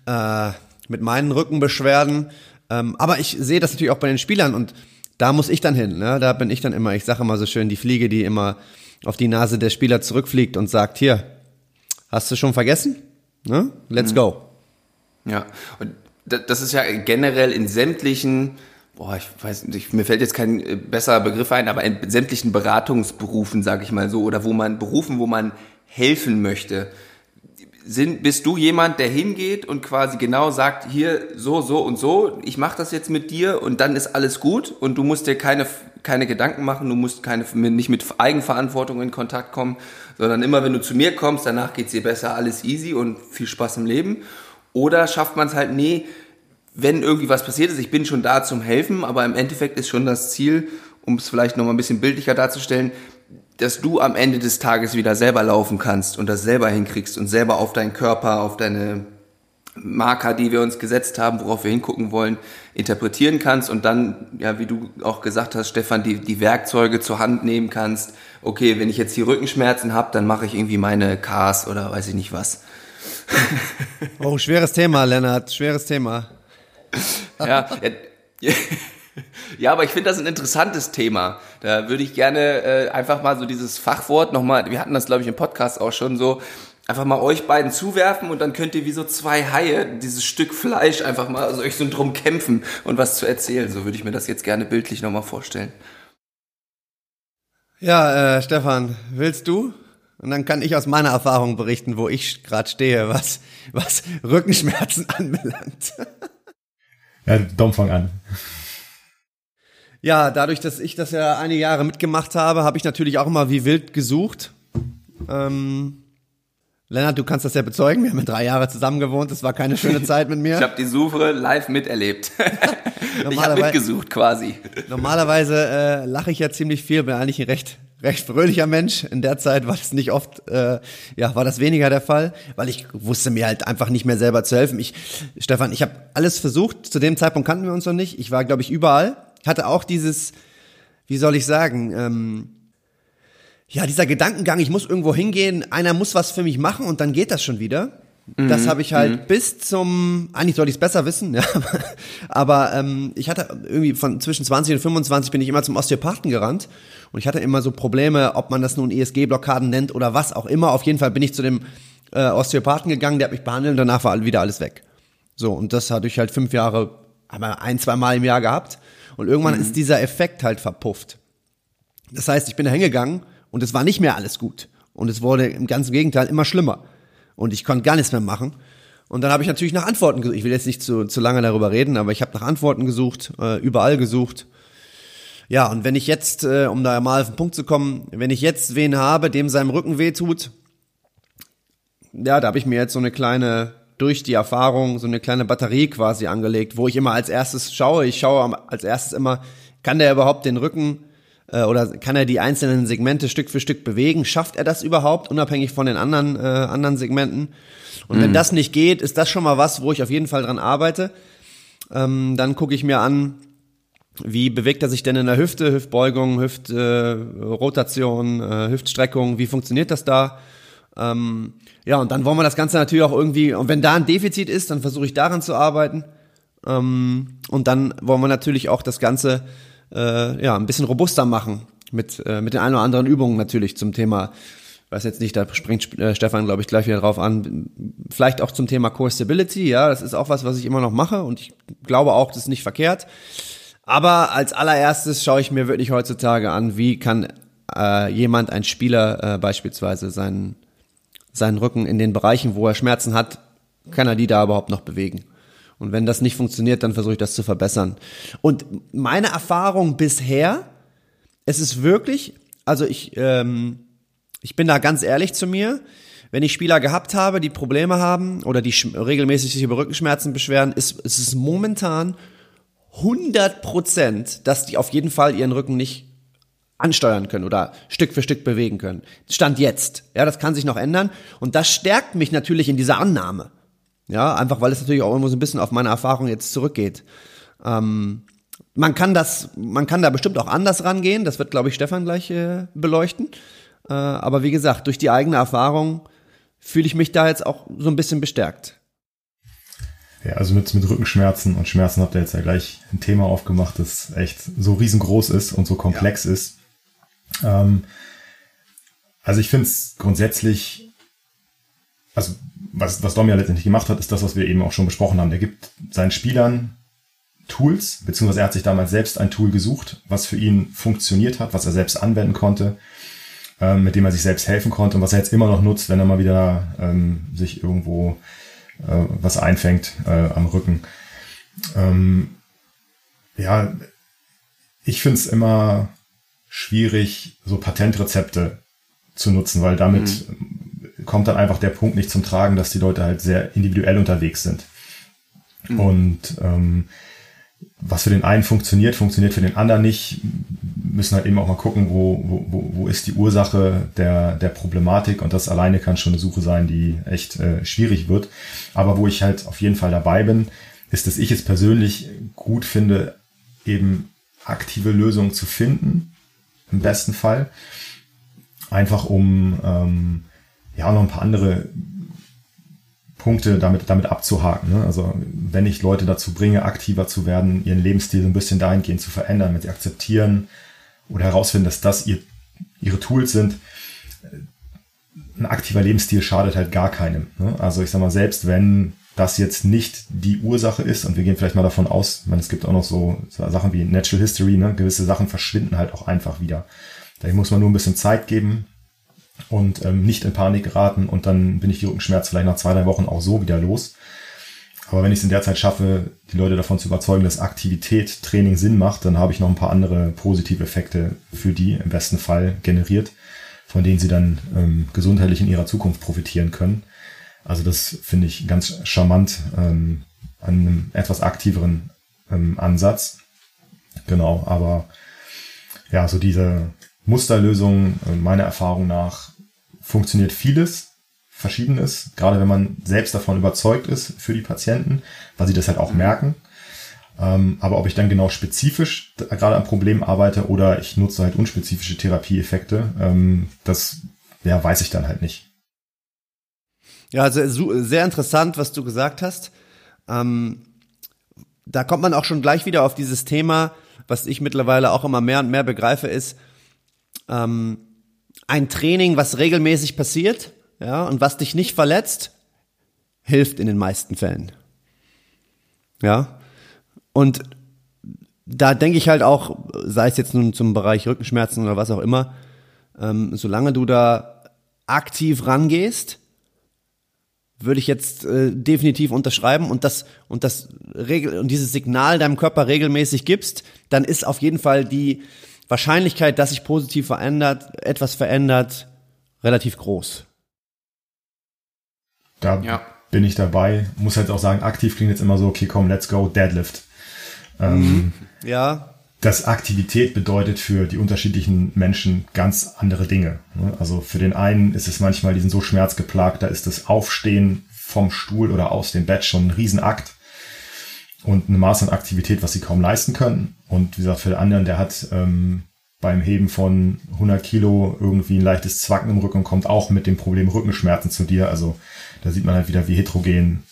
äh, mit meinen Rückenbeschwerden. Ähm, aber ich sehe das natürlich auch bei den Spielern und da muss ich dann hin. Ne? Da bin ich dann immer, ich sage immer so schön, die Fliege, die immer auf die Nase der Spieler zurückfliegt und sagt, hier, hast du schon vergessen? Ne? Let's mhm. go. Ja, und das ist ja generell in sämtlichen, boah, ich weiß nicht, mir fällt jetzt kein äh, besserer Begriff ein, aber in sämtlichen Beratungsberufen, sage ich mal so, oder wo man Berufen, wo man helfen möchte. Sind, bist du jemand, der hingeht und quasi genau sagt, hier so, so und so, ich mache das jetzt mit dir und dann ist alles gut und du musst dir keine, keine Gedanken machen, du musst keine, nicht mit Eigenverantwortung in Kontakt kommen, sondern immer wenn du zu mir kommst, danach geht's dir besser, alles easy und viel Spaß im Leben? Oder schafft man es halt, nee, wenn irgendwie was passiert ist, ich bin schon da zum Helfen, aber im Endeffekt ist schon das Ziel, um es vielleicht nochmal ein bisschen bildlicher darzustellen, dass du am Ende des Tages wieder selber laufen kannst und das selber hinkriegst und selber auf deinen Körper, auf deine Marker, die wir uns gesetzt haben, worauf wir hingucken wollen, interpretieren kannst und dann, ja, wie du auch gesagt hast, Stefan, die, die Werkzeuge zur Hand nehmen kannst. Okay, wenn ich jetzt hier Rückenschmerzen habe, dann mache ich irgendwie meine Cars oder weiß ich nicht was. oh, schweres Thema, Lennart, schweres Thema. ja, ja, ja, aber ich finde das ein interessantes Thema. Da würde ich gerne äh, einfach mal so dieses Fachwort nochmal, wir hatten das glaube ich im Podcast auch schon so, einfach mal euch beiden zuwerfen und dann könnt ihr wie so zwei Haie dieses Stück Fleisch einfach mal also euch so drum kämpfen und was zu erzählen. So würde ich mir das jetzt gerne bildlich nochmal vorstellen. Ja, äh, Stefan, willst du? Und dann kann ich aus meiner Erfahrung berichten, wo ich gerade stehe, was, was Rückenschmerzen anbelangt. ja, Dom, fang an. Ja, dadurch, dass ich das ja einige Jahre mitgemacht habe, habe ich natürlich auch immer wie wild gesucht. Ähm, Lennart, du kannst das ja bezeugen. Wir haben ja drei Jahre zusammen gewohnt. Das war keine schöne Zeit mit mir. ich habe die Suche live miterlebt. ich habe mitgesucht quasi. Normalerweise äh, lache ich ja ziemlich viel, bin eigentlich ein recht recht fröhlicher Mensch. In der Zeit war das nicht oft, äh, ja, war das weniger der Fall, weil ich wusste mir halt einfach nicht mehr selber zu helfen. Ich, Stefan, ich habe alles versucht. Zu dem Zeitpunkt kannten wir uns noch nicht. Ich war, glaube ich, überall. Hatte auch dieses, wie soll ich sagen, ähm, ja, dieser Gedankengang, ich muss irgendwo hingehen, einer muss was für mich machen und dann geht das schon wieder. Mhm. Das habe ich halt mhm. bis zum, eigentlich sollte ich es besser wissen, ja, aber ähm, ich hatte irgendwie von zwischen 20 und 25 bin ich immer zum Osteopathen gerannt und ich hatte immer so Probleme, ob man das nun ESG-Blockaden nennt oder was auch immer. Auf jeden Fall bin ich zu dem äh, Osteopathen gegangen, der hat mich behandelt und danach war wieder alles weg. So, und das hatte ich halt fünf Jahre, aber ein, zwei Mal im Jahr gehabt. Und irgendwann mhm. ist dieser Effekt halt verpufft. Das heißt, ich bin da hingegangen und es war nicht mehr alles gut. Und es wurde im ganzen Gegenteil immer schlimmer. Und ich konnte gar nichts mehr machen. Und dann habe ich natürlich nach Antworten gesucht. Ich will jetzt nicht zu, zu lange darüber reden, aber ich habe nach Antworten gesucht, äh, überall gesucht. Ja, und wenn ich jetzt, äh, um da mal auf den Punkt zu kommen, wenn ich jetzt wen habe, dem seinem Rücken weh tut, ja, da habe ich mir jetzt so eine kleine, durch die Erfahrung, so eine kleine Batterie quasi angelegt, wo ich immer als erstes schaue. Ich schaue als erstes immer, kann der überhaupt den Rücken äh, oder kann er die einzelnen Segmente Stück für Stück bewegen? Schafft er das überhaupt, unabhängig von den anderen, äh, anderen Segmenten? Und mhm. wenn das nicht geht, ist das schon mal was, wo ich auf jeden Fall dran arbeite. Ähm, dann gucke ich mir an, wie bewegt er sich denn in der Hüfte, Hüftbeugung, Hüftrotation, äh, äh, Hüftstreckung, wie funktioniert das da? Ähm, ja, und dann wollen wir das Ganze natürlich auch irgendwie, und wenn da ein Defizit ist, dann versuche ich daran zu arbeiten. Ähm, und dann wollen wir natürlich auch das Ganze äh, ja, ein bisschen robuster machen mit, äh, mit den ein oder anderen Übungen natürlich zum Thema, weiß jetzt nicht, da springt äh, Stefan, glaube ich, gleich wieder drauf an, vielleicht auch zum Thema Core Stability, ja, das ist auch was, was ich immer noch mache und ich glaube auch, das ist nicht verkehrt. Aber als allererstes schaue ich mir wirklich heutzutage an, wie kann äh, jemand, ein Spieler äh, beispielsweise seinen, seinen Rücken in den Bereichen, wo er Schmerzen hat, kann er die da überhaupt noch bewegen? Und wenn das nicht funktioniert, dann versuche ich das zu verbessern. Und meine Erfahrung bisher, es ist wirklich, also ich, ähm, ich bin da ganz ehrlich zu mir, wenn ich Spieler gehabt habe, die Probleme haben oder die regelmäßig sich über Rückenschmerzen beschweren, ist, ist es momentan 100 Prozent, dass die auf jeden Fall ihren Rücken nicht ansteuern können oder Stück für Stück bewegen können. Stand jetzt. Ja, das kann sich noch ändern. Und das stärkt mich natürlich in dieser Annahme. Ja, einfach weil es natürlich auch immer so ein bisschen auf meine Erfahrung jetzt zurückgeht. Ähm, man kann das, man kann da bestimmt auch anders rangehen. Das wird, glaube ich, Stefan gleich äh, beleuchten. Äh, aber wie gesagt, durch die eigene Erfahrung fühle ich mich da jetzt auch so ein bisschen bestärkt. Ja, also mit, mit Rückenschmerzen und Schmerzen habt ihr jetzt ja gleich ein Thema aufgemacht, das echt so riesengroß ist und so komplex ja. ist. Ähm, also ich finde es grundsätzlich, also was, was Dom ja letztendlich gemacht hat, ist das, was wir eben auch schon besprochen haben. Er gibt seinen Spielern Tools, beziehungsweise er hat sich damals selbst ein Tool gesucht, was für ihn funktioniert hat, was er selbst anwenden konnte, ähm, mit dem er sich selbst helfen konnte und was er jetzt immer noch nutzt, wenn er mal wieder ähm, sich irgendwo äh, was einfängt äh, am Rücken. Ähm, ja, ich finde es immer schwierig, so Patentrezepte zu nutzen, weil damit mhm kommt dann einfach der Punkt nicht zum Tragen, dass die Leute halt sehr individuell unterwegs sind. Mhm. Und ähm, was für den einen funktioniert, funktioniert für den anderen nicht. Müssen halt eben auch mal gucken, wo, wo, wo ist die Ursache der, der Problematik. Und das alleine kann schon eine Suche sein, die echt äh, schwierig wird. Aber wo ich halt auf jeden Fall dabei bin, ist, dass ich es persönlich gut finde, eben aktive Lösungen zu finden. Im besten Fall. Einfach um ähm, ja noch ein paar andere Punkte damit, damit abzuhaken. Ne? Also wenn ich Leute dazu bringe, aktiver zu werden, ihren Lebensstil so ein bisschen dahingehend zu verändern, wenn sie akzeptieren oder herausfinden, dass das ihr, ihre Tools sind, ein aktiver Lebensstil schadet halt gar keinem. Ne? Also ich sag mal, selbst wenn das jetzt nicht die Ursache ist, und wir gehen vielleicht mal davon aus, ich meine, es gibt auch noch so Sachen wie Natural History, ne? gewisse Sachen verschwinden halt auch einfach wieder. Da muss man nur ein bisschen Zeit geben, und ähm, nicht in Panik geraten und dann bin ich die Rückenschmerzen vielleicht nach zwei, drei Wochen auch so wieder los. Aber wenn ich es in der Zeit schaffe, die Leute davon zu überzeugen, dass Aktivität, Training Sinn macht, dann habe ich noch ein paar andere positive Effekte für die im besten Fall generiert, von denen sie dann ähm, gesundheitlich in ihrer Zukunft profitieren können. Also das finde ich ganz charmant ähm, an einem etwas aktiveren ähm, Ansatz. Genau, aber ja, so diese Musterlösung, äh, meiner Erfahrung nach, funktioniert vieles, Verschiedenes, gerade wenn man selbst davon überzeugt ist für die Patienten, weil sie das halt auch mhm. merken. Ähm, aber ob ich dann genau spezifisch gerade am Problem arbeite oder ich nutze halt unspezifische Therapieeffekte, ähm, das ja, weiß ich dann halt nicht. Ja, also sehr interessant, was du gesagt hast. Ähm, da kommt man auch schon gleich wieder auf dieses Thema, was ich mittlerweile auch immer mehr und mehr begreife, ist, ähm, ein Training, was regelmäßig passiert, ja, und was dich nicht verletzt, hilft in den meisten Fällen. Ja. Und da denke ich halt auch, sei es jetzt nun zum Bereich Rückenschmerzen oder was auch immer, ähm, solange du da aktiv rangehst, würde ich jetzt äh, definitiv unterschreiben und das und das regel und dieses Signal deinem Körper regelmäßig gibst, dann ist auf jeden Fall die Wahrscheinlichkeit, dass sich positiv verändert, etwas verändert, relativ groß. Da ja. bin ich dabei. Muss halt auch sagen, aktiv klingt jetzt immer so, okay, komm, let's go, Deadlift. Ähm, ja. Das Aktivität bedeutet für die unterschiedlichen Menschen ganz andere Dinge. Ne? Also für den einen ist es manchmal, die sind so schmerzgeplagt, da ist das Aufstehen vom Stuhl oder aus dem Bett schon ein Riesenakt und eine Maß an Aktivität, was sie kaum leisten können. Und wie gesagt, für den anderen, der hat ähm, beim Heben von 100 Kilo irgendwie ein leichtes Zwacken im Rücken und kommt auch mit dem Problem Rückenschmerzen zu dir. Also da sieht man halt wieder, wie heterogen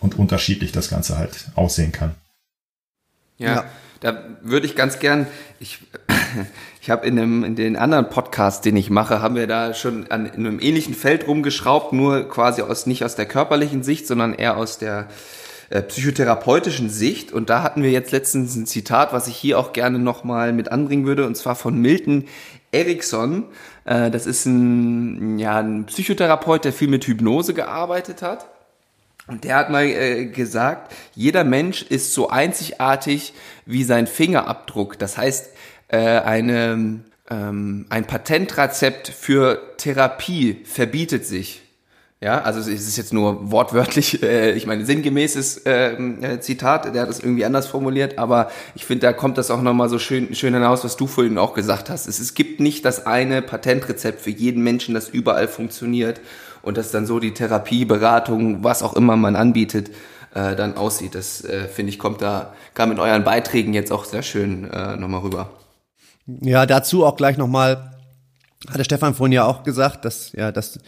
und unterschiedlich das Ganze halt aussehen kann. Ja, ja. Da würde ich ganz gern, ich, ich habe in, einem, in den anderen Podcasts, den ich mache, haben wir da schon an in einem ähnlichen Feld rumgeschraubt, nur quasi aus nicht aus der körperlichen Sicht, sondern eher aus der äh, psychotherapeutischen Sicht. Und da hatten wir jetzt letztens ein Zitat, was ich hier auch gerne nochmal mit anbringen würde, und zwar von Milton Erickson. Äh, das ist ein, ja, ein Psychotherapeut, der viel mit Hypnose gearbeitet hat. Und der hat mal äh, gesagt, jeder Mensch ist so einzigartig wie sein Fingerabdruck. Das heißt, äh, eine, ähm, ein Patentrezept für Therapie verbietet sich. Ja, also es ist jetzt nur wortwörtlich, äh, ich meine sinngemäßes ähm, äh, Zitat, der hat es irgendwie anders formuliert, aber ich finde, da kommt das auch nochmal so schön, schön hinaus, was du vorhin auch gesagt hast. Es, es gibt nicht das eine Patentrezept für jeden Menschen, das überall funktioniert und das dann so die Therapie, Beratung, was auch immer man anbietet, äh, dann aussieht. Das äh, finde ich, kommt da, kam in euren Beiträgen jetzt auch sehr schön äh, nochmal rüber. Ja, dazu auch gleich nochmal, hatte Stefan vorhin ja auch gesagt, dass, ja, dass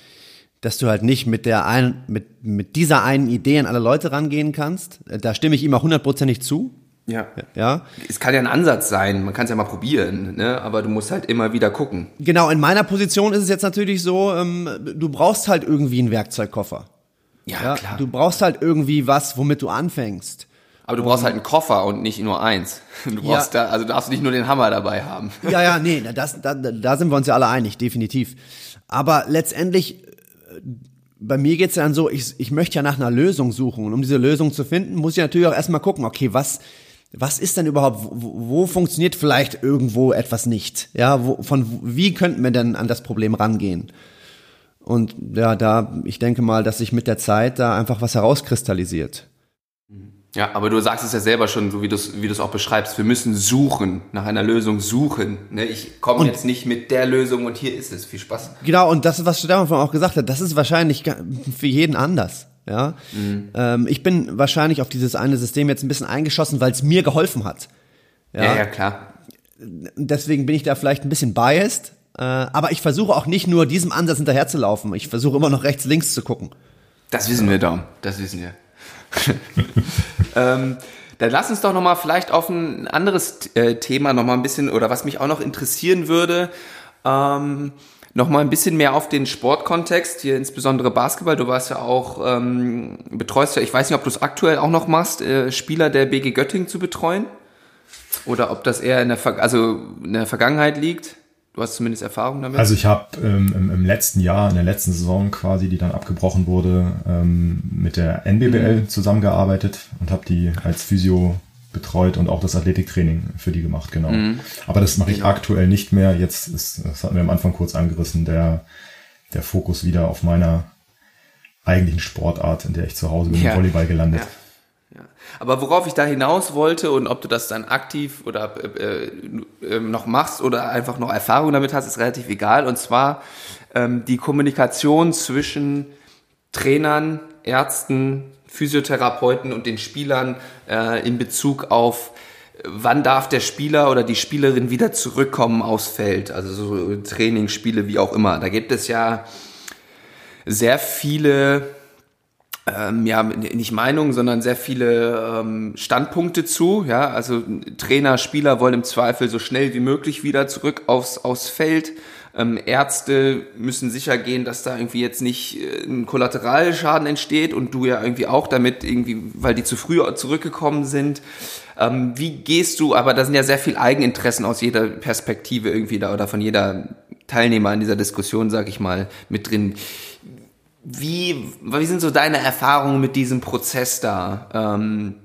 dass du halt nicht mit der einen, mit, mit dieser einen Idee an alle Leute rangehen kannst. Da stimme ich ihm auch hundertprozentig zu. Ja. ja. Es kann ja ein Ansatz sein, man kann es ja mal probieren, ne? aber du musst halt immer wieder gucken. Genau, in meiner Position ist es jetzt natürlich so, ähm, du brauchst halt irgendwie einen Werkzeugkoffer. Ja, ja, klar. Du brauchst halt irgendwie was, womit du anfängst. Aber du brauchst halt einen Koffer und nicht nur eins. Du brauchst ja. da, also darfst du nicht nur den Hammer dabei haben. Ja, ja, nee, das, da, da sind wir uns ja alle einig, definitiv. Aber letztendlich bei mir geht's dann so, ich, ich möchte ja nach einer Lösung suchen. Und um diese Lösung zu finden, muss ich natürlich auch erstmal gucken, okay, was, was ist denn überhaupt, wo, wo funktioniert vielleicht irgendwo etwas nicht? Ja, wo, von wie könnten wir denn an das Problem rangehen? Und ja, da, ich denke mal, dass sich mit der Zeit da einfach was herauskristallisiert. Ja, aber du sagst es ja selber schon, so wie du es wie du's auch beschreibst. Wir müssen suchen, nach einer Lösung suchen. Ne? Ich komme jetzt nicht mit der Lösung und hier ist es. Viel Spaß. Genau, und das ist, was Stefan auch gesagt hat, das ist wahrscheinlich für jeden anders. Ja, mhm. ähm, ich bin wahrscheinlich auf dieses eine System jetzt ein bisschen eingeschossen, weil es mir geholfen hat. Ja? ja, ja, klar. Deswegen bin ich da vielleicht ein bisschen biased, äh, aber ich versuche auch nicht nur diesem Ansatz hinterherzulaufen. Ich versuche immer noch rechts, links zu gucken. Das wissen wir, Dom. Das wissen wir. ähm, dann lass uns doch noch mal vielleicht auf ein anderes äh, Thema noch mal ein bisschen oder was mich auch noch interessieren würde. Ähm, noch mal ein bisschen mehr auf den Sportkontext, hier insbesondere Basketball. Du warst ja auch, ähm, betreust ja, ich weiß nicht, ob du es aktuell auch noch machst, äh, Spieler der BG Göttingen zu betreuen. Oder ob das eher in der, Ver also in der Vergangenheit liegt. Du hast zumindest Erfahrung damit? Also ich habe ähm, im, im, letzten Jahr, in der letzten Saison quasi, die dann abgebrochen wurde, ähm, mit der NBBL mhm. zusammengearbeitet und habe die als Physio betreut und auch das Athletiktraining für die gemacht, genau. Mhm. Aber das mache ich genau. aktuell nicht mehr. Jetzt ist, das hatten wir am Anfang kurz angerissen, der, der Fokus wieder auf meiner eigentlichen Sportart, in der ich zu Hause bin, ja. Volleyball gelandet. Ja. Aber worauf ich da hinaus wollte und ob du das dann aktiv oder äh, äh, noch machst oder einfach noch Erfahrung damit hast, ist relativ egal. Und zwar ähm, die Kommunikation zwischen Trainern, Ärzten, Physiotherapeuten und den Spielern äh, in Bezug auf wann darf der Spieler oder die Spielerin wieder zurückkommen aufs Feld, also so Trainingsspiele, wie auch immer. Da gibt es ja sehr viele ähm, ja, nicht Meinungen, sondern sehr viele ähm, Standpunkte zu. Ja, also Trainer, Spieler wollen im Zweifel so schnell wie möglich wieder zurück aufs, aufs Feld. Ähm, Ärzte müssen sicher gehen, dass da irgendwie jetzt nicht äh, ein Kollateralschaden entsteht und du ja irgendwie auch damit irgendwie, weil die zu früh zurückgekommen sind. Ähm, wie gehst du, aber da sind ja sehr viel Eigeninteressen aus jeder Perspektive irgendwie da oder von jeder Teilnehmer in dieser Diskussion, sag ich mal, mit drin wie, wie sind so deine Erfahrungen mit diesem Prozess da? Ähm,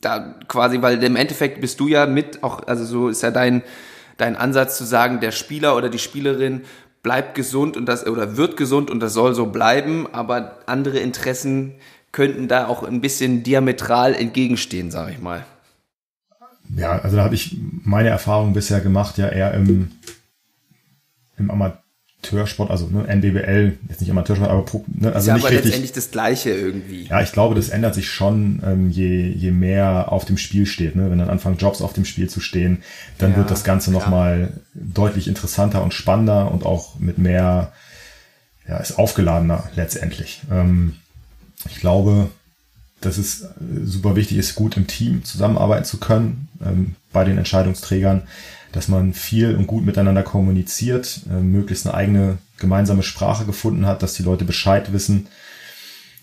da quasi, weil im Endeffekt bist du ja mit, auch, also so ist ja dein, dein Ansatz zu sagen, der Spieler oder die Spielerin bleibt gesund und das, oder wird gesund und das soll so bleiben, aber andere Interessen könnten da auch ein bisschen diametral entgegenstehen, sage ich mal. Ja, also da habe ich meine Erfahrung bisher gemacht, ja eher im, im Amateur Amateursport, also ne, NBBL, jetzt nicht Amateursport, aber ne, also ist ja nicht aber richtig. letztendlich das Gleiche irgendwie. Ja, ich glaube, das ändert sich schon, ähm, je, je mehr auf dem Spiel steht. Ne? Wenn dann anfangen Jobs auf dem Spiel zu stehen, dann ja, wird das Ganze nochmal deutlich interessanter und spannender und auch mit mehr, ja, ist aufgeladener letztendlich. Ähm, ich glaube, dass es super wichtig ist, gut im Team zusammenarbeiten zu können ähm, bei den Entscheidungsträgern dass man viel und gut miteinander kommuniziert, äh, möglichst eine eigene gemeinsame Sprache gefunden hat, dass die Leute Bescheid wissen,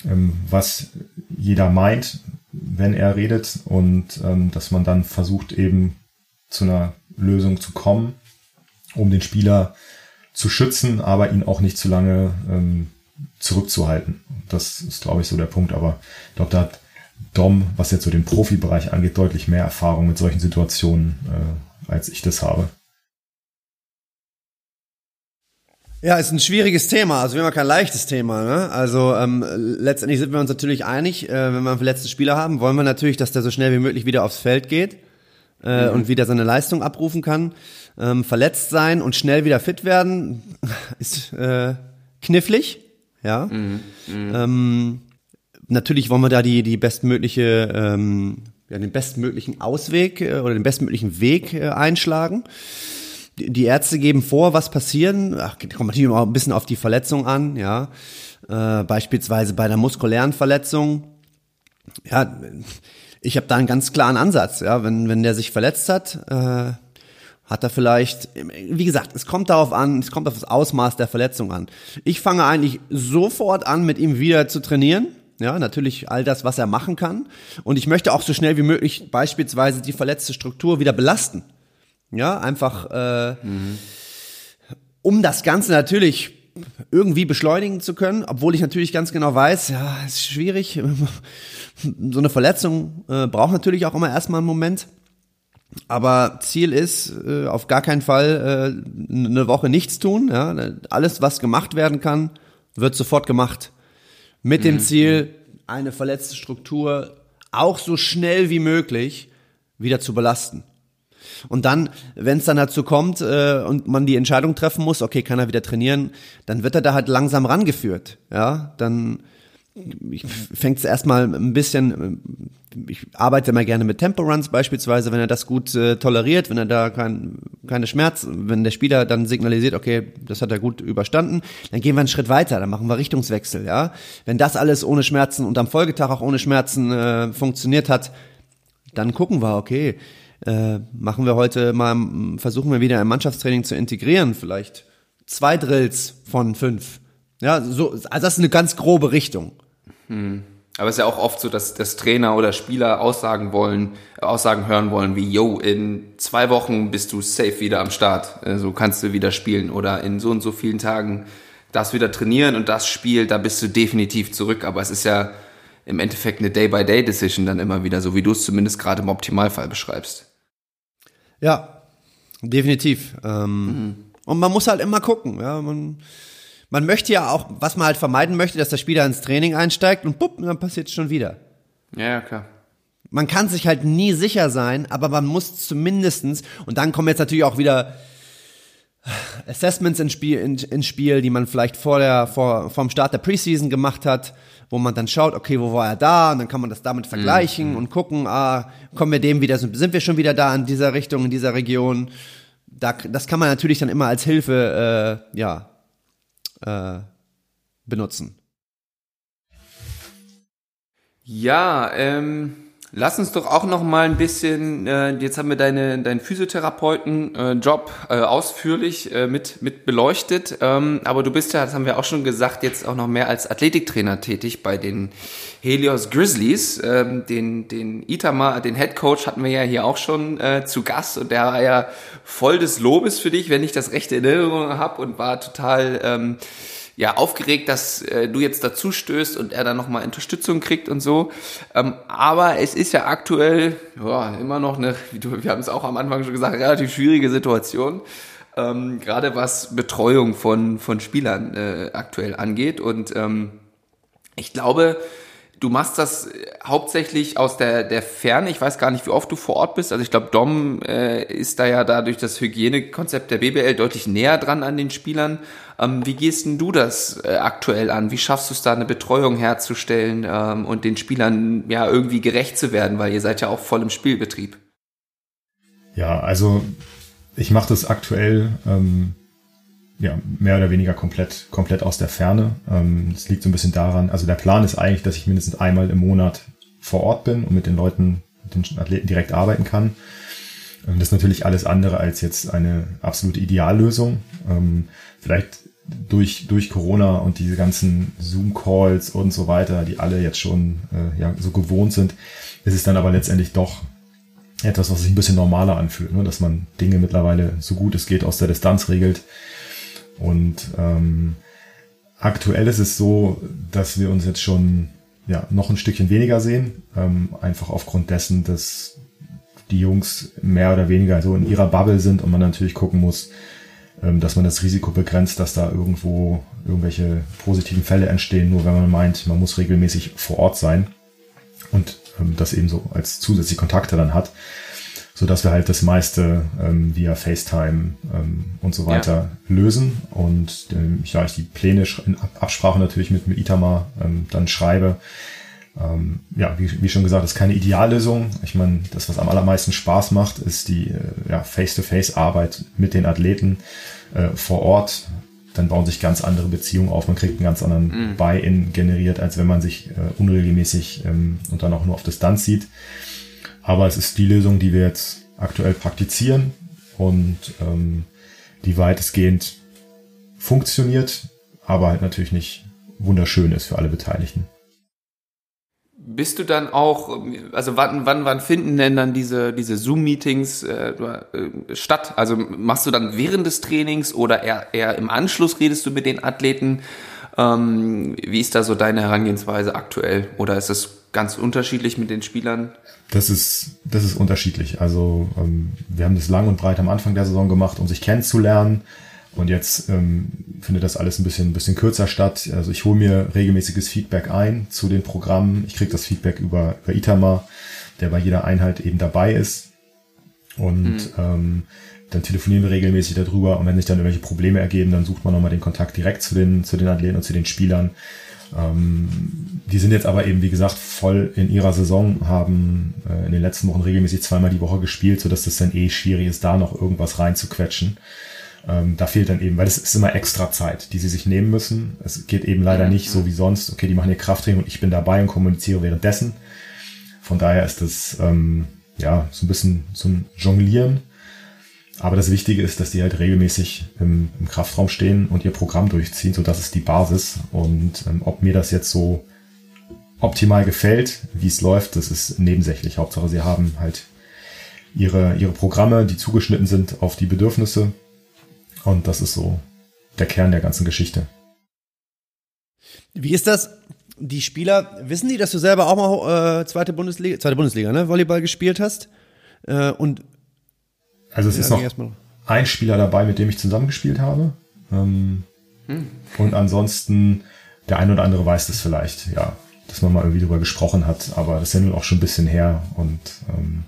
ähm, was jeder meint, wenn er redet und ähm, dass man dann versucht eben zu einer Lösung zu kommen, um den Spieler zu schützen, aber ihn auch nicht zu lange ähm, zurückzuhalten. Das ist, glaube ich, so der Punkt. Aber ich glaube, da hat Dom, was jetzt so den Profibereich angeht, deutlich mehr Erfahrung mit solchen Situationen äh, als ich das habe. Ja, ist ein schwieriges Thema, also wir haben kein leichtes Thema. Ne? Also ähm, letztendlich sind wir uns natürlich einig, äh, wenn wir einen verletzten Spieler haben, wollen wir natürlich, dass der so schnell wie möglich wieder aufs Feld geht äh, mhm. und wieder seine Leistung abrufen kann. Ähm, verletzt sein und schnell wieder fit werden ist äh, knifflig, ja. Mhm. Mhm. Ähm, natürlich wollen wir da die die bestmögliche ähm, ja, den bestmöglichen Ausweg äh, oder den bestmöglichen Weg äh, einschlagen. Die, Ärzte geben vor, was passieren. Ach, kommt natürlich auch ein bisschen auf die Verletzung an, ja. Äh, beispielsweise bei einer muskulären Verletzung. Ja, ich habe da einen ganz klaren Ansatz. Ja, wenn wenn der sich verletzt hat, äh, hat er vielleicht, wie gesagt, es kommt darauf an, es kommt auf das Ausmaß der Verletzung an. Ich fange eigentlich sofort an, mit ihm wieder zu trainieren. Ja, natürlich all das, was er machen kann. Und ich möchte auch so schnell wie möglich beispielsweise die verletzte Struktur wieder belasten. Ja, einfach, äh, mhm. um das Ganze natürlich irgendwie beschleunigen zu können, obwohl ich natürlich ganz genau weiß, ja, es ist schwierig. so eine Verletzung äh, braucht natürlich auch immer erstmal einen Moment. Aber Ziel ist äh, auf gar keinen Fall äh, eine Woche nichts tun. Ja? Alles, was gemacht werden kann, wird sofort gemacht. Mit mhm. dem Ziel, eine verletzte Struktur auch so schnell wie möglich wieder zu belasten. Und dann, wenn es dann dazu kommt äh, und man die Entscheidung treffen muss, okay, kann er wieder trainieren, dann wird er da halt langsam rangeführt. Ja, dann fängt es erstmal ein bisschen, ich arbeite immer gerne mit Tempo-Runs beispielsweise, wenn er das gut äh, toleriert, wenn er da kein, keine Schmerzen, wenn der Spieler dann signalisiert, okay, das hat er gut überstanden, dann gehen wir einen Schritt weiter, dann machen wir Richtungswechsel, ja. Wenn das alles ohne Schmerzen und am Folgetag auch ohne Schmerzen äh, funktioniert hat, dann gucken wir, okay, äh, machen wir heute mal, versuchen wir wieder ein Mannschaftstraining zu integrieren, vielleicht zwei Drills von fünf. Ja, so, also das ist eine ganz grobe Richtung. Hm. Aber es ist ja auch oft so, dass, dass Trainer oder Spieler Aussagen wollen, Aussagen hören wollen wie, yo, in zwei Wochen bist du safe wieder am Start, so also kannst du wieder spielen oder in so und so vielen Tagen das wieder trainieren und das Spiel, da bist du definitiv zurück. Aber es ist ja im Endeffekt eine Day-by-Day-Decision dann immer wieder, so wie du es zumindest gerade im Optimalfall beschreibst. Ja, definitiv. Ähm, mhm. Und man muss halt immer gucken, ja, man man möchte ja auch, was man halt vermeiden möchte, dass der Spieler ins Training einsteigt und bupp, dann passiert es schon wieder. Ja, klar. Man kann sich halt nie sicher sein, aber man muss zumindestens, und dann kommen jetzt natürlich auch wieder Assessments ins Spiel, in, ins Spiel, die man vielleicht vor der, vor, vom Start der Preseason gemacht hat, wo man dann schaut, okay, wo war er da? Und dann kann man das damit vergleichen mhm. und gucken, ah, kommen wir dem wieder, sind wir schon wieder da in dieser Richtung, in dieser Region? Da, das kann man natürlich dann immer als Hilfe, äh, ja, äh, benutzen. Ja, ähm, lass uns doch auch noch mal ein bisschen. Äh, jetzt haben wir deine deinen Physiotherapeuten-Job äh, äh, ausführlich äh, mit mit beleuchtet. Ähm, aber du bist ja, das haben wir auch schon gesagt, jetzt auch noch mehr als Athletiktrainer tätig bei den Helios Grizzlies. Ähm, den den Itamar, den Head Coach hatten wir ja hier auch schon äh, zu Gast und der war ja voll des Lobes für dich, wenn ich das rechte Erinnerung habe und war total ähm, ja aufgeregt, dass äh, du jetzt dazu stößt und er dann nochmal Unterstützung kriegt und so. Ähm, aber es ist ja aktuell ja, immer noch eine, wie du, wir haben es auch am Anfang schon gesagt, relativ schwierige Situation. Ähm, gerade was Betreuung von, von Spielern äh, aktuell angeht. Und ähm, ich glaube, Du machst das äh, hauptsächlich aus der, der Ferne. Ich weiß gar nicht, wie oft du vor Ort bist. Also ich glaube, Dom äh, ist da ja dadurch das Hygienekonzept der BBL deutlich näher dran an den Spielern. Ähm, wie gehst denn du das äh, aktuell an? Wie schaffst du es da, eine Betreuung herzustellen ähm, und den Spielern ja irgendwie gerecht zu werden, weil ihr seid ja auch voll im Spielbetrieb? Ja, also ich mache das aktuell ähm, ja, mehr oder weniger komplett, komplett aus der Ferne. Ähm, das liegt so ein bisschen daran, also der Plan ist eigentlich, dass ich mindestens einmal im Monat vor Ort bin und mit den Leuten, mit den Athleten direkt arbeiten kann. Ähm, das ist natürlich alles andere als jetzt eine absolute Ideallösung. Ähm, vielleicht durch, durch Corona und diese ganzen Zoom-Calls und so weiter, die alle jetzt schon äh, ja, so gewohnt sind, ist es dann aber letztendlich doch etwas, was sich ein bisschen normaler anfühlt, ne? dass man Dinge mittlerweile so gut es geht aus der Distanz regelt. Und ähm, aktuell ist es so, dass wir uns jetzt schon ja, noch ein Stückchen weniger sehen. Ähm, einfach aufgrund dessen, dass die Jungs mehr oder weniger so in ihrer Bubble sind und man natürlich gucken muss, dass man das Risiko begrenzt, dass da irgendwo irgendwelche positiven Fälle entstehen, nur wenn man meint, man muss regelmäßig vor Ort sein und ähm, das eben so als zusätzliche Kontakte dann hat so dass wir halt das meiste ähm, via FaceTime ähm, und so weiter ja. lösen und ähm, ja, ich die Pläne in Absprache natürlich mit, mit Itamar ähm, dann schreibe. Ähm, ja, wie, wie schon gesagt, ist keine Ideallösung. Ich meine, das, was am allermeisten Spaß macht, ist die äh, ja, Face-to-Face-Arbeit mit den Athleten äh, vor Ort. Dann bauen sich ganz andere Beziehungen auf. Man kriegt einen ganz anderen mhm. Buy-in generiert, als wenn man sich äh, unregelmäßig ähm, und dann auch nur auf Distanz sieht. Aber es ist die Lösung, die wir jetzt aktuell praktizieren und ähm, die weitestgehend funktioniert, aber halt natürlich nicht wunderschön ist für alle Beteiligten. Bist du dann auch, also wann, wann, wann finden denn dann diese, diese Zoom-Meetings äh, äh, statt? Also machst du dann während des Trainings oder eher, eher im Anschluss redest du mit den Athleten? Ähm, wie ist da so deine Herangehensweise aktuell? Oder ist es ganz unterschiedlich mit den Spielern? Das ist, das ist unterschiedlich. Also ähm, wir haben das lang und breit am Anfang der Saison gemacht, um sich kennenzulernen. Und jetzt ähm, findet das alles ein bisschen, ein bisschen kürzer statt. Also ich hole mir regelmäßiges Feedback ein zu den Programmen. Ich kriege das Feedback über, über Itamar, der bei jeder Einheit eben dabei ist. Und mhm. ähm, dann telefonieren wir regelmäßig darüber. Und wenn sich dann irgendwelche Probleme ergeben, dann sucht man nochmal den Kontakt direkt zu den, zu den Athleten und zu den Spielern. Ähm, die sind jetzt aber eben, wie gesagt, voll in ihrer Saison, haben äh, in den letzten Wochen regelmäßig zweimal die Woche gespielt, sodass das dann eh schwierig ist, da noch irgendwas reinzuquetschen. Ähm, da fehlt dann eben, weil es ist immer extra Zeit, die sie sich nehmen müssen. Es geht eben leider nicht so wie sonst. Okay, die machen ihr Krafttraining und ich bin dabei und kommuniziere währenddessen. Von daher ist das ähm, ja so ein bisschen ein Jonglieren. Aber das Wichtige ist, dass die halt regelmäßig im, im Kraftraum stehen und ihr Programm durchziehen, so das ist die Basis. Und ähm, ob mir das jetzt so optimal gefällt, wie es läuft, das ist nebensächlich. Hauptsache, sie haben halt ihre, ihre Programme, die zugeschnitten sind auf die Bedürfnisse und das ist so der Kern der ganzen Geschichte. Wie ist das? Die Spieler, wissen die, dass du selber auch mal äh, zweite Bundesliga, zweite Bundesliga, ne, Volleyball gespielt hast? Äh, und also es ja, ist noch ein Spieler dabei, mit dem ich zusammengespielt habe. Ähm, hm. Und ansonsten der ein oder andere weiß das vielleicht, ja, dass man mal irgendwie drüber gesprochen hat, aber das ist ja nun auch schon ein bisschen her und ähm,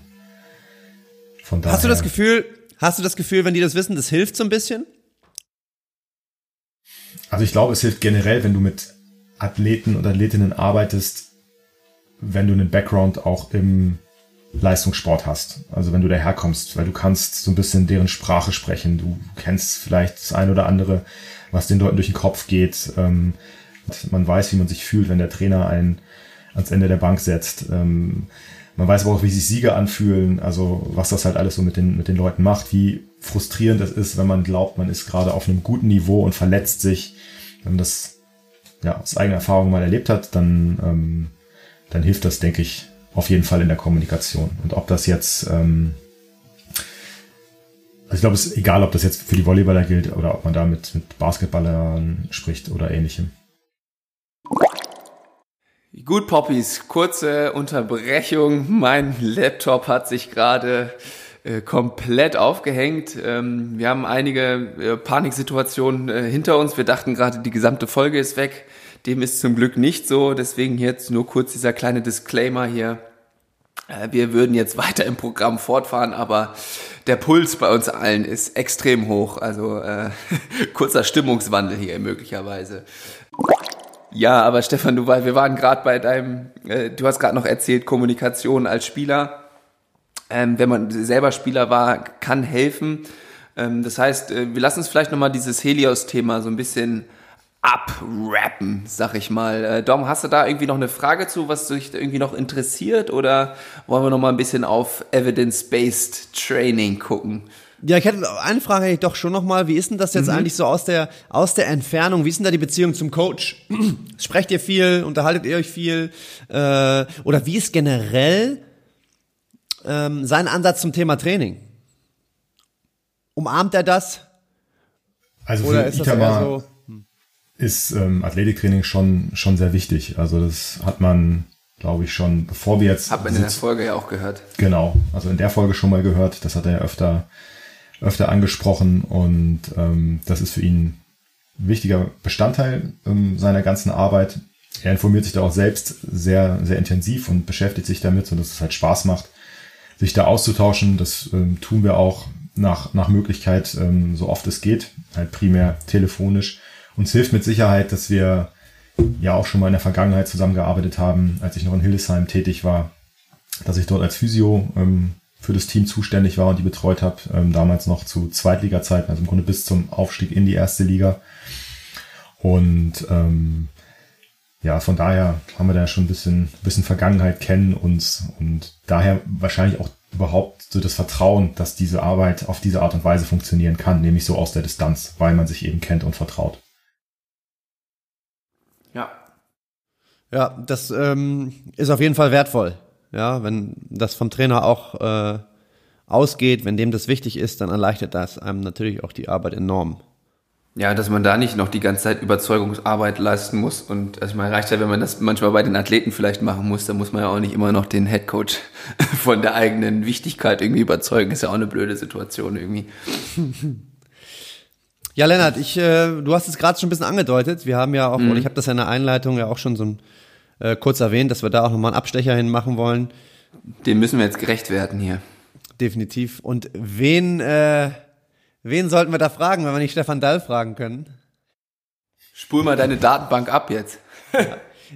von daher. Hast du das Gefühl, Hast du das Gefühl, wenn die das wissen, das hilft so ein bisschen? Also ich glaube, es hilft generell, wenn du mit Athleten und Athletinnen arbeitest, wenn du einen Background auch im Leistungssport hast. Also wenn du daherkommst, weil du kannst so ein bisschen deren Sprache sprechen. Du kennst vielleicht das ein oder andere, was den Leuten durch den Kopf geht. Ähm, man weiß, wie man sich fühlt, wenn der Trainer einen ans Ende der Bank setzt. Ähm, man weiß aber auch, wie sich Siege anfühlen, also was das halt alles so mit den, mit den Leuten macht, wie frustrierend es ist, wenn man glaubt, man ist gerade auf einem guten Niveau und verletzt sich. Wenn man das ja, aus eigener Erfahrung mal erlebt hat, dann, ähm, dann hilft das, denke ich, auf jeden Fall in der Kommunikation. Und ob das jetzt, ähm, also ich glaube, es ist egal, ob das jetzt für die Volleyballer gilt oder ob man da mit, mit Basketballern spricht oder ähnlichem. Gut, Poppies, kurze Unterbrechung. Mein Laptop hat sich gerade äh, komplett aufgehängt. Ähm, wir haben einige äh, Paniksituationen äh, hinter uns. Wir dachten gerade, die gesamte Folge ist weg. Dem ist zum Glück nicht so. Deswegen jetzt nur kurz dieser kleine Disclaimer hier. Äh, wir würden jetzt weiter im Programm fortfahren, aber der Puls bei uns allen ist extrem hoch. Also äh, kurzer Stimmungswandel hier möglicherweise. Ja, aber Stefan, du, wir waren gerade bei deinem, äh, du hast gerade noch erzählt, Kommunikation als Spieler. Ähm, wenn man selber Spieler war, kann helfen. Ähm, das heißt, äh, wir lassen uns vielleicht nochmal dieses Helios-Thema so ein bisschen abrappen, sag ich mal. Äh, Dom, hast du da irgendwie noch eine Frage zu, was dich irgendwie noch interessiert? Oder wollen wir nochmal ein bisschen auf Evidence-Based Training gucken? Ja, ich hätte eine Frage hätte ich doch schon noch mal. Wie ist denn das jetzt mhm. eigentlich so aus der aus der Entfernung? Wie ist denn da die Beziehung zum Coach? Sprecht ihr viel? Unterhaltet ihr euch viel? Äh, oder wie ist generell ähm, sein Ansatz zum Thema Training? Umarmt er das? Also für ist Itamar so? Hm. ist ähm, Athletiktraining schon schon sehr wichtig. Also das hat man glaube ich schon, bevor wir jetzt. Hat man in der Folge ja auch gehört. Genau, also in der Folge schon mal gehört. Das hat er ja öfter öfter angesprochen und ähm, das ist für ihn ein wichtiger Bestandteil ähm, seiner ganzen Arbeit. Er informiert sich da auch selbst sehr, sehr intensiv und beschäftigt sich damit, sodass es halt Spaß macht, sich da auszutauschen. Das ähm, tun wir auch nach, nach Möglichkeit, ähm, so oft es geht, halt primär telefonisch. Uns hilft mit Sicherheit, dass wir ja auch schon mal in der Vergangenheit zusammengearbeitet haben, als ich noch in Hildesheim tätig war, dass ich dort als Physio ähm, für das Team zuständig war und die betreut habe, ähm, damals noch zu Zweitliga-Zeiten, also im Grunde bis zum Aufstieg in die erste Liga. Und ähm, ja, von daher haben wir da schon ein bisschen, bisschen Vergangenheit kennen uns und daher wahrscheinlich auch überhaupt so das Vertrauen, dass diese Arbeit auf diese Art und Weise funktionieren kann, nämlich so aus der Distanz, weil man sich eben kennt und vertraut. Ja. Ja, das ähm, ist auf jeden Fall wertvoll. Ja, wenn das vom Trainer auch äh, ausgeht, wenn dem das wichtig ist, dann erleichtert das einem natürlich auch die Arbeit enorm. Ja, dass man da nicht noch die ganze Zeit Überzeugungsarbeit leisten muss. Und also meine, reicht ja, wenn man das manchmal bei den Athleten vielleicht machen muss, dann muss man ja auch nicht immer noch den Headcoach von der eigenen Wichtigkeit irgendwie überzeugen. Ist ja auch eine blöde Situation irgendwie. Ja, Lennart, ich, äh, du hast es gerade schon ein bisschen angedeutet. Wir haben ja auch, mhm. und ich habe das ja in der Einleitung ja auch schon so ein, äh, kurz erwähnt, dass wir da auch nochmal einen Abstecher hin machen wollen. Dem müssen wir jetzt gerecht werden hier. Definitiv. Und wen, äh, wen sollten wir da fragen, wenn wir nicht Stefan Dall fragen können? Spul mal deine Datenbank ab jetzt.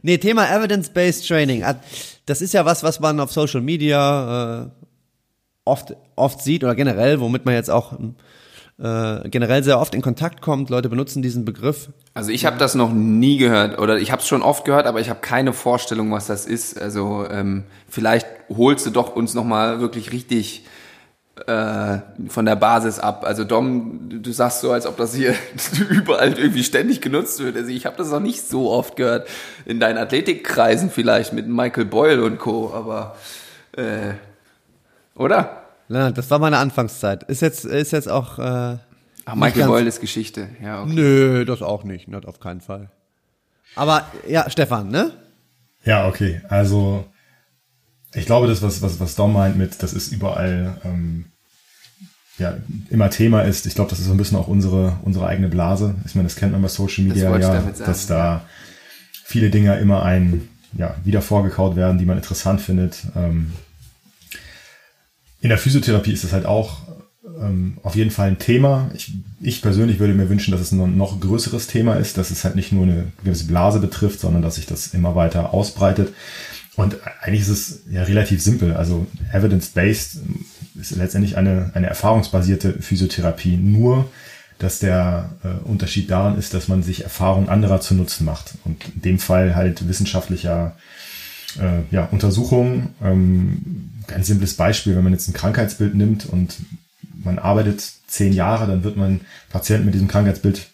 nee, Thema Evidence-Based Training. Das ist ja was, was man auf Social Media äh, oft, oft sieht oder generell, womit man jetzt auch äh, generell sehr oft in Kontakt kommt. Leute benutzen diesen Begriff. Also ich habe das noch nie gehört oder ich habe es schon oft gehört, aber ich habe keine Vorstellung, was das ist. Also ähm, vielleicht holst du doch uns noch mal wirklich richtig äh, von der Basis ab. Also Dom, du sagst so, als ob das hier überall irgendwie ständig genutzt wird. Also ich habe das noch nicht so oft gehört. In deinen Athletikkreisen vielleicht mit Michael Boyle und Co. Aber äh, oder? Lennart, das war meine Anfangszeit. Ist jetzt, ist jetzt auch. Äh, Ach, Michael Boyle ist Geschichte, ja. Okay. Nö, das auch nicht, nicht auf keinen Fall. Aber ja, Stefan, ne? Ja, okay. Also ich glaube, das, was, was, was Dom meint mit, das ist überall ähm, ja, immer Thema ist, ich glaube, das ist so ein bisschen auch unsere, unsere eigene Blase. Ich meine, das kennt man bei Social Media ja, dass da viele Dinge immer ein, ja, wieder vorgekaut werden, die man interessant findet. Ähm, in der Physiotherapie ist es halt auch ähm, auf jeden Fall ein Thema. Ich, ich persönlich würde mir wünschen, dass es ein noch größeres Thema ist, dass es halt nicht nur eine gewisse Blase betrifft, sondern dass sich das immer weiter ausbreitet. Und eigentlich ist es ja relativ simpel. Also evidence-based ist letztendlich eine, eine erfahrungsbasierte Physiotherapie. Nur, dass der äh, Unterschied daran ist, dass man sich Erfahrung anderer zu Nutzen macht. Und in dem Fall halt wissenschaftlicher äh, ja, Untersuchungen. Ähm, ganz simples Beispiel, wenn man jetzt ein Krankheitsbild nimmt und man arbeitet zehn Jahre, dann wird man Patienten mit diesem Krankheitsbild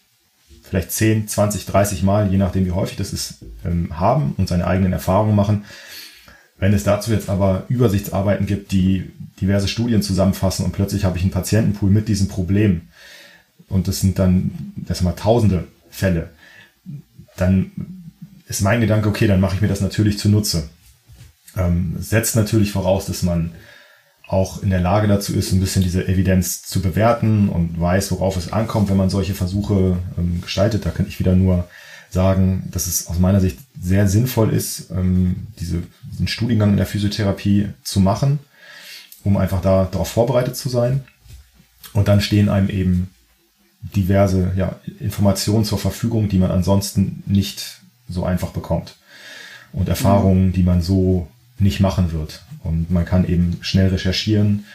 vielleicht 10, 20, 30 Mal, je nachdem wie häufig das ist, ähm, haben und seine eigenen Erfahrungen machen. Wenn es dazu jetzt aber Übersichtsarbeiten gibt, die diverse Studien zusammenfassen und plötzlich habe ich einen Patientenpool mit diesem Problem und das sind dann, das sind mal tausende Fälle, dann ist mein Gedanke, okay, dann mache ich mir das natürlich zunutze. Ähm, setzt natürlich voraus, dass man auch in der Lage dazu ist, ein bisschen diese Evidenz zu bewerten und weiß, worauf es ankommt, wenn man solche Versuche ähm, gestaltet. Da könnte ich wieder nur sagen, dass es aus meiner Sicht sehr sinnvoll ist, ähm, diese, diesen Studiengang in der Physiotherapie zu machen, um einfach da darauf vorbereitet zu sein. Und dann stehen einem eben diverse ja, Informationen zur Verfügung, die man ansonsten nicht so einfach bekommt. Und Erfahrungen, die man so nicht machen wird. Und man kann eben schnell recherchieren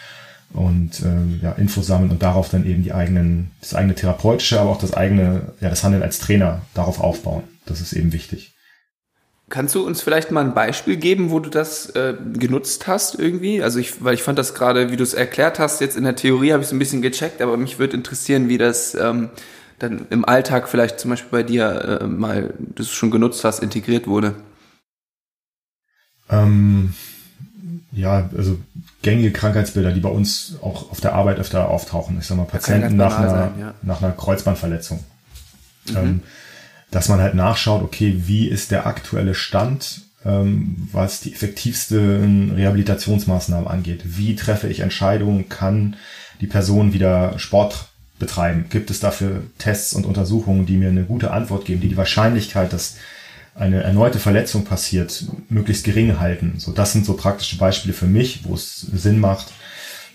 und äh, ja, Infos sammeln und darauf dann eben die eigenen, das eigene therapeutische, aber auch das eigene, ja, das Handeln als Trainer darauf aufbauen. Das ist eben wichtig. Kannst du uns vielleicht mal ein Beispiel geben, wo du das äh, genutzt hast irgendwie? Also ich, weil ich fand das gerade, wie du es erklärt hast, jetzt in der Theorie habe ich es ein bisschen gecheckt, aber mich würde interessieren, wie das ähm, dann im Alltag vielleicht zum Beispiel bei dir äh, mal, du es schon genutzt hast, integriert wurde. Ähm, ja, also gängige Krankheitsbilder, die bei uns auch auf der Arbeit öfter auftauchen. Ich sag mal, Patienten nach einer, sein, ja. nach einer Kreuzbandverletzung. Mhm. Ähm, dass man halt nachschaut, okay, wie ist der aktuelle Stand, ähm, was die effektivsten Rehabilitationsmaßnahmen angeht? Wie treffe ich Entscheidungen? Kann die Person wieder Sport betreiben? Gibt es dafür Tests und Untersuchungen, die mir eine gute Antwort geben, die die Wahrscheinlichkeit, dass eine erneute Verletzung passiert, möglichst gering halten. So, das sind so praktische Beispiele für mich, wo es Sinn macht,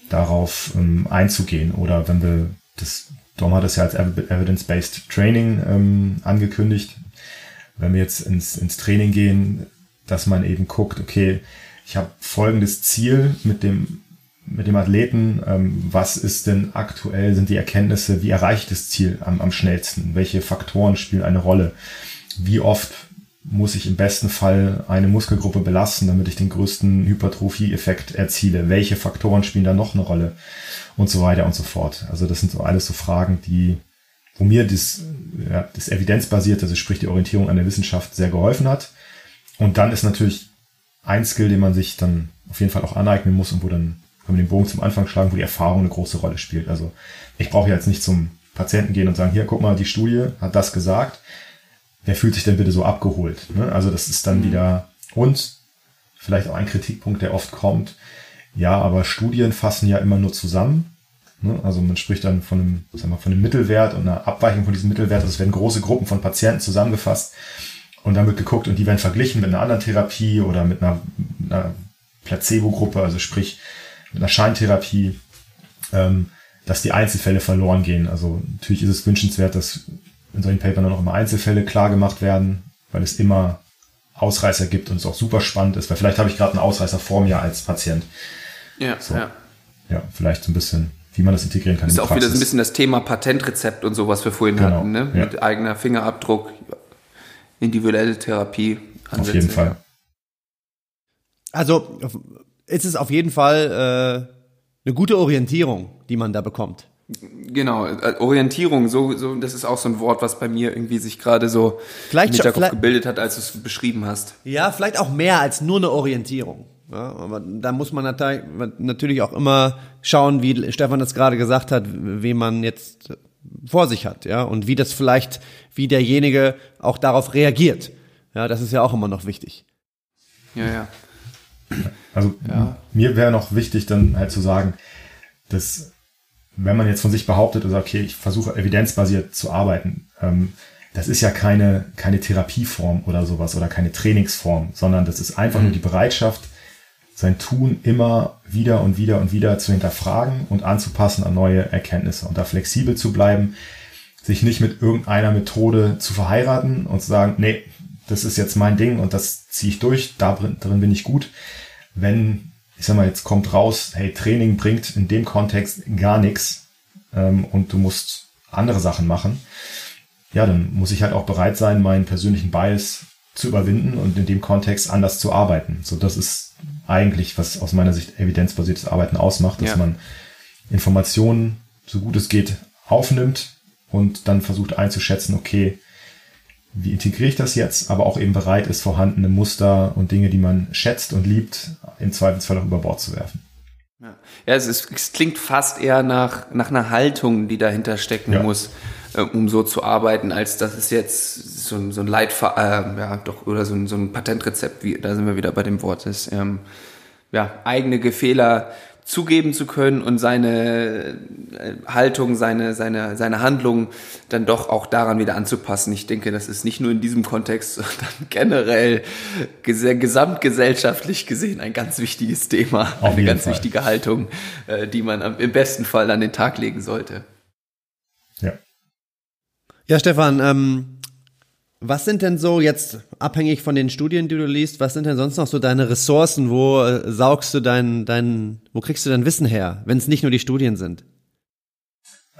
darauf ähm, einzugehen. Oder wenn wir das, Dom hat es ja als Evidence-Based Training ähm, angekündigt. Wenn wir jetzt ins, ins Training gehen, dass man eben guckt, okay, ich habe folgendes Ziel mit dem mit dem Athleten, ähm, was ist denn aktuell, sind die Erkenntnisse, wie erreiche ich das Ziel am, am schnellsten? Welche Faktoren spielen eine Rolle? Wie oft muss ich im besten Fall eine Muskelgruppe belasten, damit ich den größten Hypertrophie-Effekt erziele? Welche Faktoren spielen da noch eine Rolle? Und so weiter und so fort. Also das sind so alles so Fragen, die, wo mir das, ja, das evidenzbasierte, also sprich die Orientierung an der Wissenschaft sehr geholfen hat. Und dann ist natürlich ein Skill, den man sich dann auf jeden Fall auch aneignen muss und wo dann, wenn wir den Bogen zum Anfang schlagen, wo die Erfahrung eine große Rolle spielt. Also ich brauche jetzt nicht zum Patienten gehen und sagen, hier, guck mal, die Studie hat das gesagt. Wer fühlt sich denn bitte so abgeholt? Ne? Also das ist dann mhm. wieder, und vielleicht auch ein Kritikpunkt, der oft kommt, ja, aber Studien fassen ja immer nur zusammen. Ne? Also man spricht dann von einem, sagen wir, von einem Mittelwert und einer Abweichung von diesem Mittelwert. Also es werden große Gruppen von Patienten zusammengefasst und dann wird geguckt und die werden verglichen mit einer anderen Therapie oder mit einer, einer Placebo-Gruppe, also sprich mit einer Scheintherapie, ähm, dass die Einzelfälle verloren gehen. Also natürlich ist es wünschenswert, dass in solchen Papern dann auch immer Einzelfälle klar gemacht werden, weil es immer Ausreißer gibt und es auch super spannend ist, weil vielleicht habe ich gerade einen Ausreißer vor mir als Patient. Ja, so. ja. Ja, vielleicht so ein bisschen, wie man das integrieren kann. Das ist auch wieder so ein bisschen das Thema Patentrezept und so, was wir vorhin genau, hatten, ne? Ja. Mit eigener Fingerabdruck, individuelle Therapie. Ansätze. Auf jeden Fall. Also ist es auf jeden Fall äh, eine gute Orientierung, die man da bekommt. Genau, äh, Orientierung, so, so, das ist auch so ein Wort, was bei mir irgendwie sich gerade so vielleicht, im Hinterkopf gebildet hat, als du es beschrieben hast. Ja, vielleicht auch mehr als nur eine Orientierung. Ja, aber da muss man natürlich auch immer schauen, wie Stefan das gerade gesagt hat, wen man jetzt vor sich hat, ja, und wie das vielleicht, wie derjenige auch darauf reagiert. Ja, das ist ja auch immer noch wichtig. Ja, ja. Also ja. mir wäre noch wichtig, dann halt zu sagen, dass wenn man jetzt von sich behauptet, also okay, ich versuche evidenzbasiert zu arbeiten, ähm, das ist ja keine, keine Therapieform oder sowas oder keine Trainingsform, sondern das ist einfach mhm. nur die Bereitschaft, sein Tun immer wieder und wieder und wieder zu hinterfragen und anzupassen an neue Erkenntnisse und da flexibel zu bleiben, sich nicht mit irgendeiner Methode zu verheiraten und zu sagen, nee, das ist jetzt mein Ding und das ziehe ich durch, da drin bin ich gut. Wenn, ich sag mal, jetzt kommt raus, hey, Training bringt in dem Kontext gar nichts ähm, und du musst andere Sachen machen, ja, dann muss ich halt auch bereit sein, meinen persönlichen Bias zu überwinden und in dem Kontext anders zu arbeiten. So, das ist eigentlich, was aus meiner Sicht evidenzbasiertes Arbeiten ausmacht, dass ja. man Informationen, so gut es geht, aufnimmt und dann versucht einzuschätzen, okay, wie integriere ich das jetzt, aber auch eben bereit ist, vorhandene Muster und Dinge, die man schätzt und liebt, im Zweifelsfall auch über Bord zu werfen. Ja, ja es, ist, es klingt fast eher nach, nach einer Haltung, die dahinter stecken ja. muss. Äh, um so zu arbeiten, als dass es jetzt so, ein, so ein Leitfaden, äh, ja, doch, oder so ein, so ein Patentrezept, wie, da sind wir wieder bei dem Wort, ist, ähm, ja, eigene Fehler zugeben zu können und seine äh, Haltung, seine, seine, seine Handlung dann doch auch daran wieder anzupassen. Ich denke, das ist nicht nur in diesem Kontext, sondern generell gesamtgesellschaftlich gesehen ein ganz wichtiges Thema, Auf eine ganz Fall. wichtige Haltung, äh, die man im besten Fall an den Tag legen sollte. Ja. Ja, Stefan, ähm, was sind denn so jetzt abhängig von den Studien, die du liest, was sind denn sonst noch so deine Ressourcen? Wo äh, saugst du dein, dein, wo kriegst du dein Wissen her, wenn es nicht nur die Studien sind?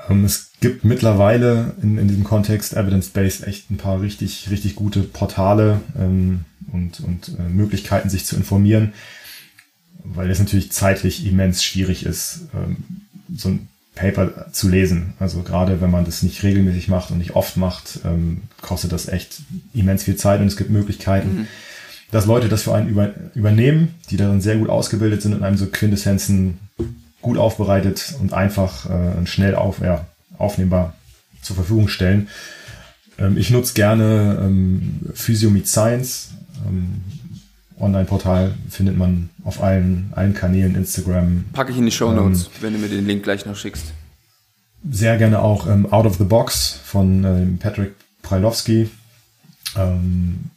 Ähm, es gibt mittlerweile in, in diesem Kontext evidence-based echt ein paar richtig, richtig gute Portale ähm, und, und äh, Möglichkeiten, sich zu informieren, weil es natürlich zeitlich immens schwierig ist, ähm, so ein Paper zu lesen. Also gerade wenn man das nicht regelmäßig macht und nicht oft macht, ähm, kostet das echt immens viel Zeit und es gibt Möglichkeiten, mhm. dass Leute das für einen über, übernehmen, die darin sehr gut ausgebildet sind und einem so Quintessenzen gut aufbereitet und einfach äh, und schnell auf, ja, aufnehmbar zur Verfügung stellen. Ähm, ich nutze gerne ähm, Physio Meet Science. Ähm, Online-Portal findet man auf allen, allen Kanälen, Instagram. Packe ich in die Show Notes, ähm, wenn du mir den Link gleich noch schickst. Sehr gerne auch ähm, Out of the Box von ähm, Patrick Prailowski, ähm,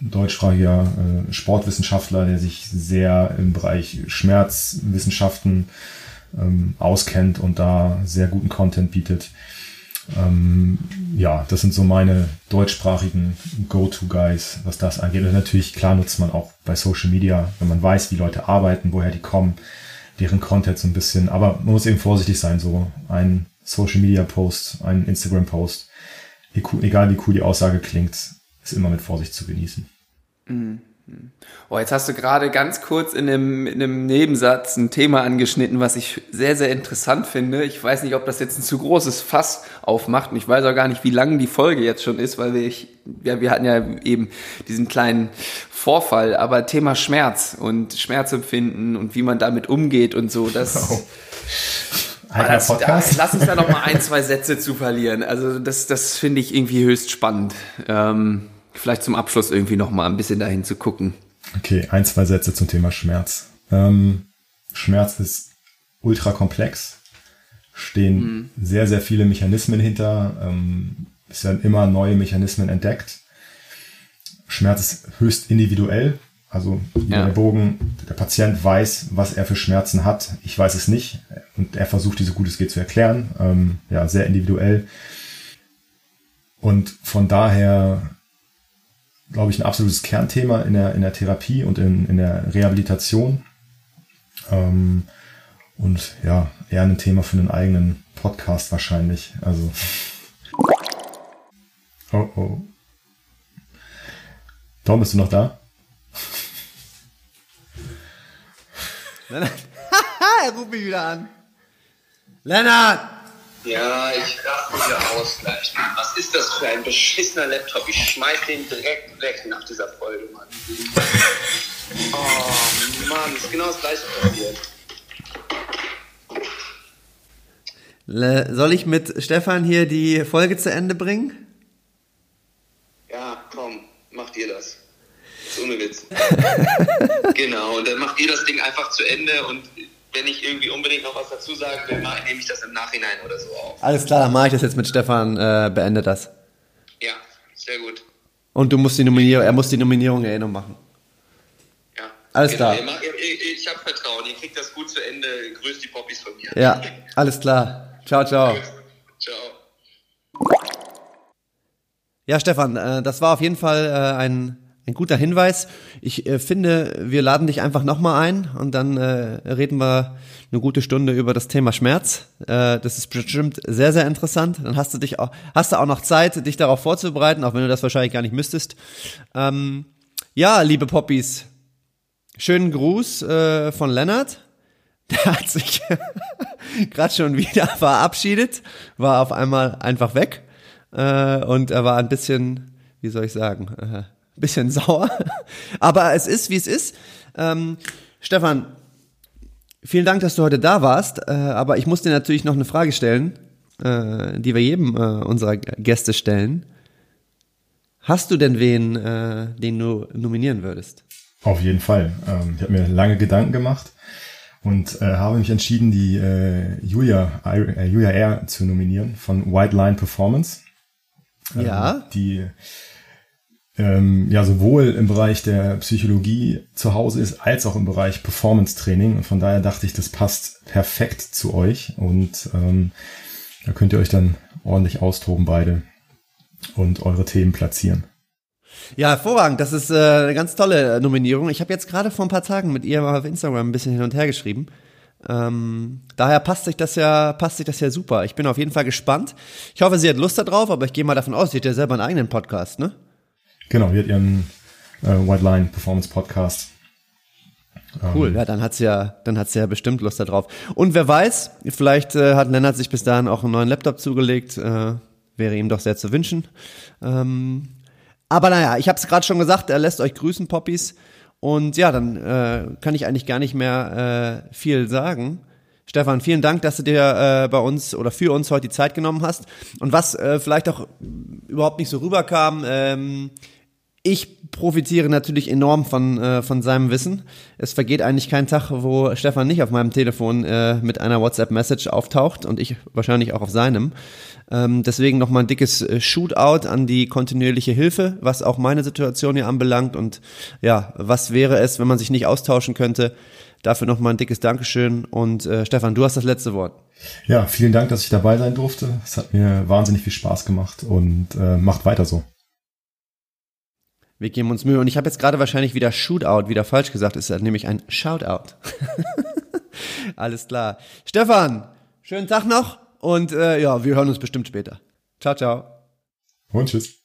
deutschsprachiger äh, Sportwissenschaftler, der sich sehr im Bereich Schmerzwissenschaften ähm, auskennt und da sehr guten Content bietet. Ähm, ja, das sind so meine deutschsprachigen Go-To-Guys, was das angeht. Und natürlich, klar nutzt man auch bei Social Media, wenn man weiß, wie Leute arbeiten, woher die kommen, deren Content so ein bisschen. Aber man muss eben vorsichtig sein, so ein Social Media Post, ein Instagram Post, egal wie cool die Aussage klingt, ist immer mit Vorsicht zu genießen. Mhm. Oh, jetzt hast du gerade ganz kurz in einem, in einem Nebensatz ein Thema angeschnitten, was ich sehr, sehr interessant finde. Ich weiß nicht, ob das jetzt ein zu großes Fass aufmacht und ich weiß auch gar nicht, wie lang die Folge jetzt schon ist, weil wir, ich, ja, wir hatten ja eben diesen kleinen Vorfall, aber Thema Schmerz und Schmerzempfinden und wie man damit umgeht und so, das... eigener das, Podcast. Da, lass uns da noch mal ein, zwei Sätze zu verlieren. Also das, das finde ich irgendwie höchst spannend. Ähm, vielleicht zum Abschluss irgendwie noch mal ein bisschen dahin zu gucken. Okay, ein, zwei Sätze zum Thema Schmerz. Ähm, Schmerz ist ultra komplex, stehen mhm. sehr, sehr viele Mechanismen hinter. Ähm, es werden immer neue Mechanismen entdeckt. Schmerz ist höchst individuell. Also ja. der Bogen, der Patient weiß, was er für Schmerzen hat. Ich weiß es nicht. Und er versucht, diese so gut es geht zu erklären. Ähm, ja, sehr individuell. Und von daher, glaube ich, ein absolutes Kernthema in der, in der Therapie und in, in der Rehabilitation. Ähm, und ja, eher ein Thema für einen eigenen Podcast wahrscheinlich. Also. Oh oh. Tom, bist du noch da? Lennart. er ruft mich wieder an. Lennart! Ja, ich raste wieder aus gleich. Was ist das für ein beschissener Laptop? Ich schmeiß den direkt weg nach dieser Folge, Mann. Oh Mann, ist genau das gleiche passiert. Soll ich mit Stefan hier die Folge zu Ende bringen? Ja, komm, macht ihr das. Das ist ohne Witz. genau, und dann macht ihr das Ding einfach zu Ende und wenn ich irgendwie unbedingt noch was dazu sagen will, nehme ich das im Nachhinein oder so auf. Alles klar, dann mache ich das jetzt mit Stefan, äh, beende das. Ja, sehr gut. Und du musst die Nominierung, er muss die Nominierung noch machen. Ja. Alles genau. klar. Ich habe Vertrauen, ihr kriegt das gut zu Ende. Grüßt die Poppys von mir. Ja, alles klar. Ciao, ciao. Ciao. Ja, Stefan, äh, das war auf jeden Fall äh, ein ein guter Hinweis. Ich äh, finde, wir laden dich einfach nochmal ein und dann äh, reden wir eine gute Stunde über das Thema Schmerz. Äh, das ist bestimmt sehr, sehr interessant. Dann hast du dich auch, hast du auch noch Zeit, dich darauf vorzubereiten, auch wenn du das wahrscheinlich gar nicht müsstest. Ähm, ja, liebe Poppies, schönen Gruß äh, von Lennart. Der hat sich gerade schon wieder verabschiedet, war auf einmal einfach weg äh, und er war ein bisschen, wie soll ich sagen, äh, bisschen sauer. Aber es ist, wie es ist. Ähm, Stefan, vielen Dank, dass du heute da warst. Äh, aber ich muss dir natürlich noch eine Frage stellen, äh, die wir jedem äh, unserer Gäste stellen. Hast du denn wen, äh, den du nominieren würdest? Auf jeden Fall. Ähm, ich habe mir lange Gedanken gemacht und äh, habe mich entschieden, die äh, Julia, Julia R. zu nominieren von White Line Performance. Ähm, ja. Die ähm, ja sowohl im Bereich der Psychologie zu Hause ist, als auch im Bereich Performance Training. Und von daher dachte ich, das passt perfekt zu euch. Und ähm, da könnt ihr euch dann ordentlich austoben beide und eure Themen platzieren. Ja, hervorragend. Das ist äh, eine ganz tolle Nominierung. Ich habe jetzt gerade vor ein paar Tagen mit ihr mal auf Instagram ein bisschen hin und her geschrieben. Ähm, daher passt sich das ja, passt sich das ja super. Ich bin auf jeden Fall gespannt. Ich hoffe, sie hat Lust darauf, aber ich gehe mal davon aus, sie hat ja selber einen eigenen Podcast, ne? Genau, die hat ihren äh, White Line Performance Podcast. Cool, ähm, ja, dann hat's ja, dann hat's ja bestimmt Lust darauf. Und wer weiß, vielleicht äh, hat Lennart sich bis dahin auch einen neuen Laptop zugelegt, äh, wäre ihm doch sehr zu wünschen. Ähm, aber naja, ich habe es gerade schon gesagt, er lässt euch grüßen, Poppies. Und ja, dann äh, kann ich eigentlich gar nicht mehr äh, viel sagen. Stefan, vielen Dank, dass du dir äh, bei uns oder für uns heute die Zeit genommen hast. Und was äh, vielleicht auch überhaupt nicht so rüberkam, ähm, ich profitiere natürlich enorm von, äh, von seinem Wissen. Es vergeht eigentlich kein Tag, wo Stefan nicht auf meinem Telefon äh, mit einer WhatsApp-Message auftaucht und ich wahrscheinlich auch auf seinem. Ähm, deswegen nochmal ein dickes äh, Shootout an die kontinuierliche Hilfe, was auch meine Situation hier anbelangt. Und ja, was wäre es, wenn man sich nicht austauschen könnte? Dafür nochmal ein dickes Dankeschön. Und äh, Stefan, du hast das letzte Wort. Ja, vielen Dank, dass ich dabei sein durfte. Es hat mir wahnsinnig viel Spaß gemacht und äh, macht weiter so. Wir geben uns Mühe. Und ich habe jetzt gerade wahrscheinlich wieder Shootout wieder falsch gesagt. Es ist nämlich ein Shoutout. Alles klar. Stefan, schönen Tag noch und äh, ja, wir hören uns bestimmt später. Ciao, ciao. Und tschüss.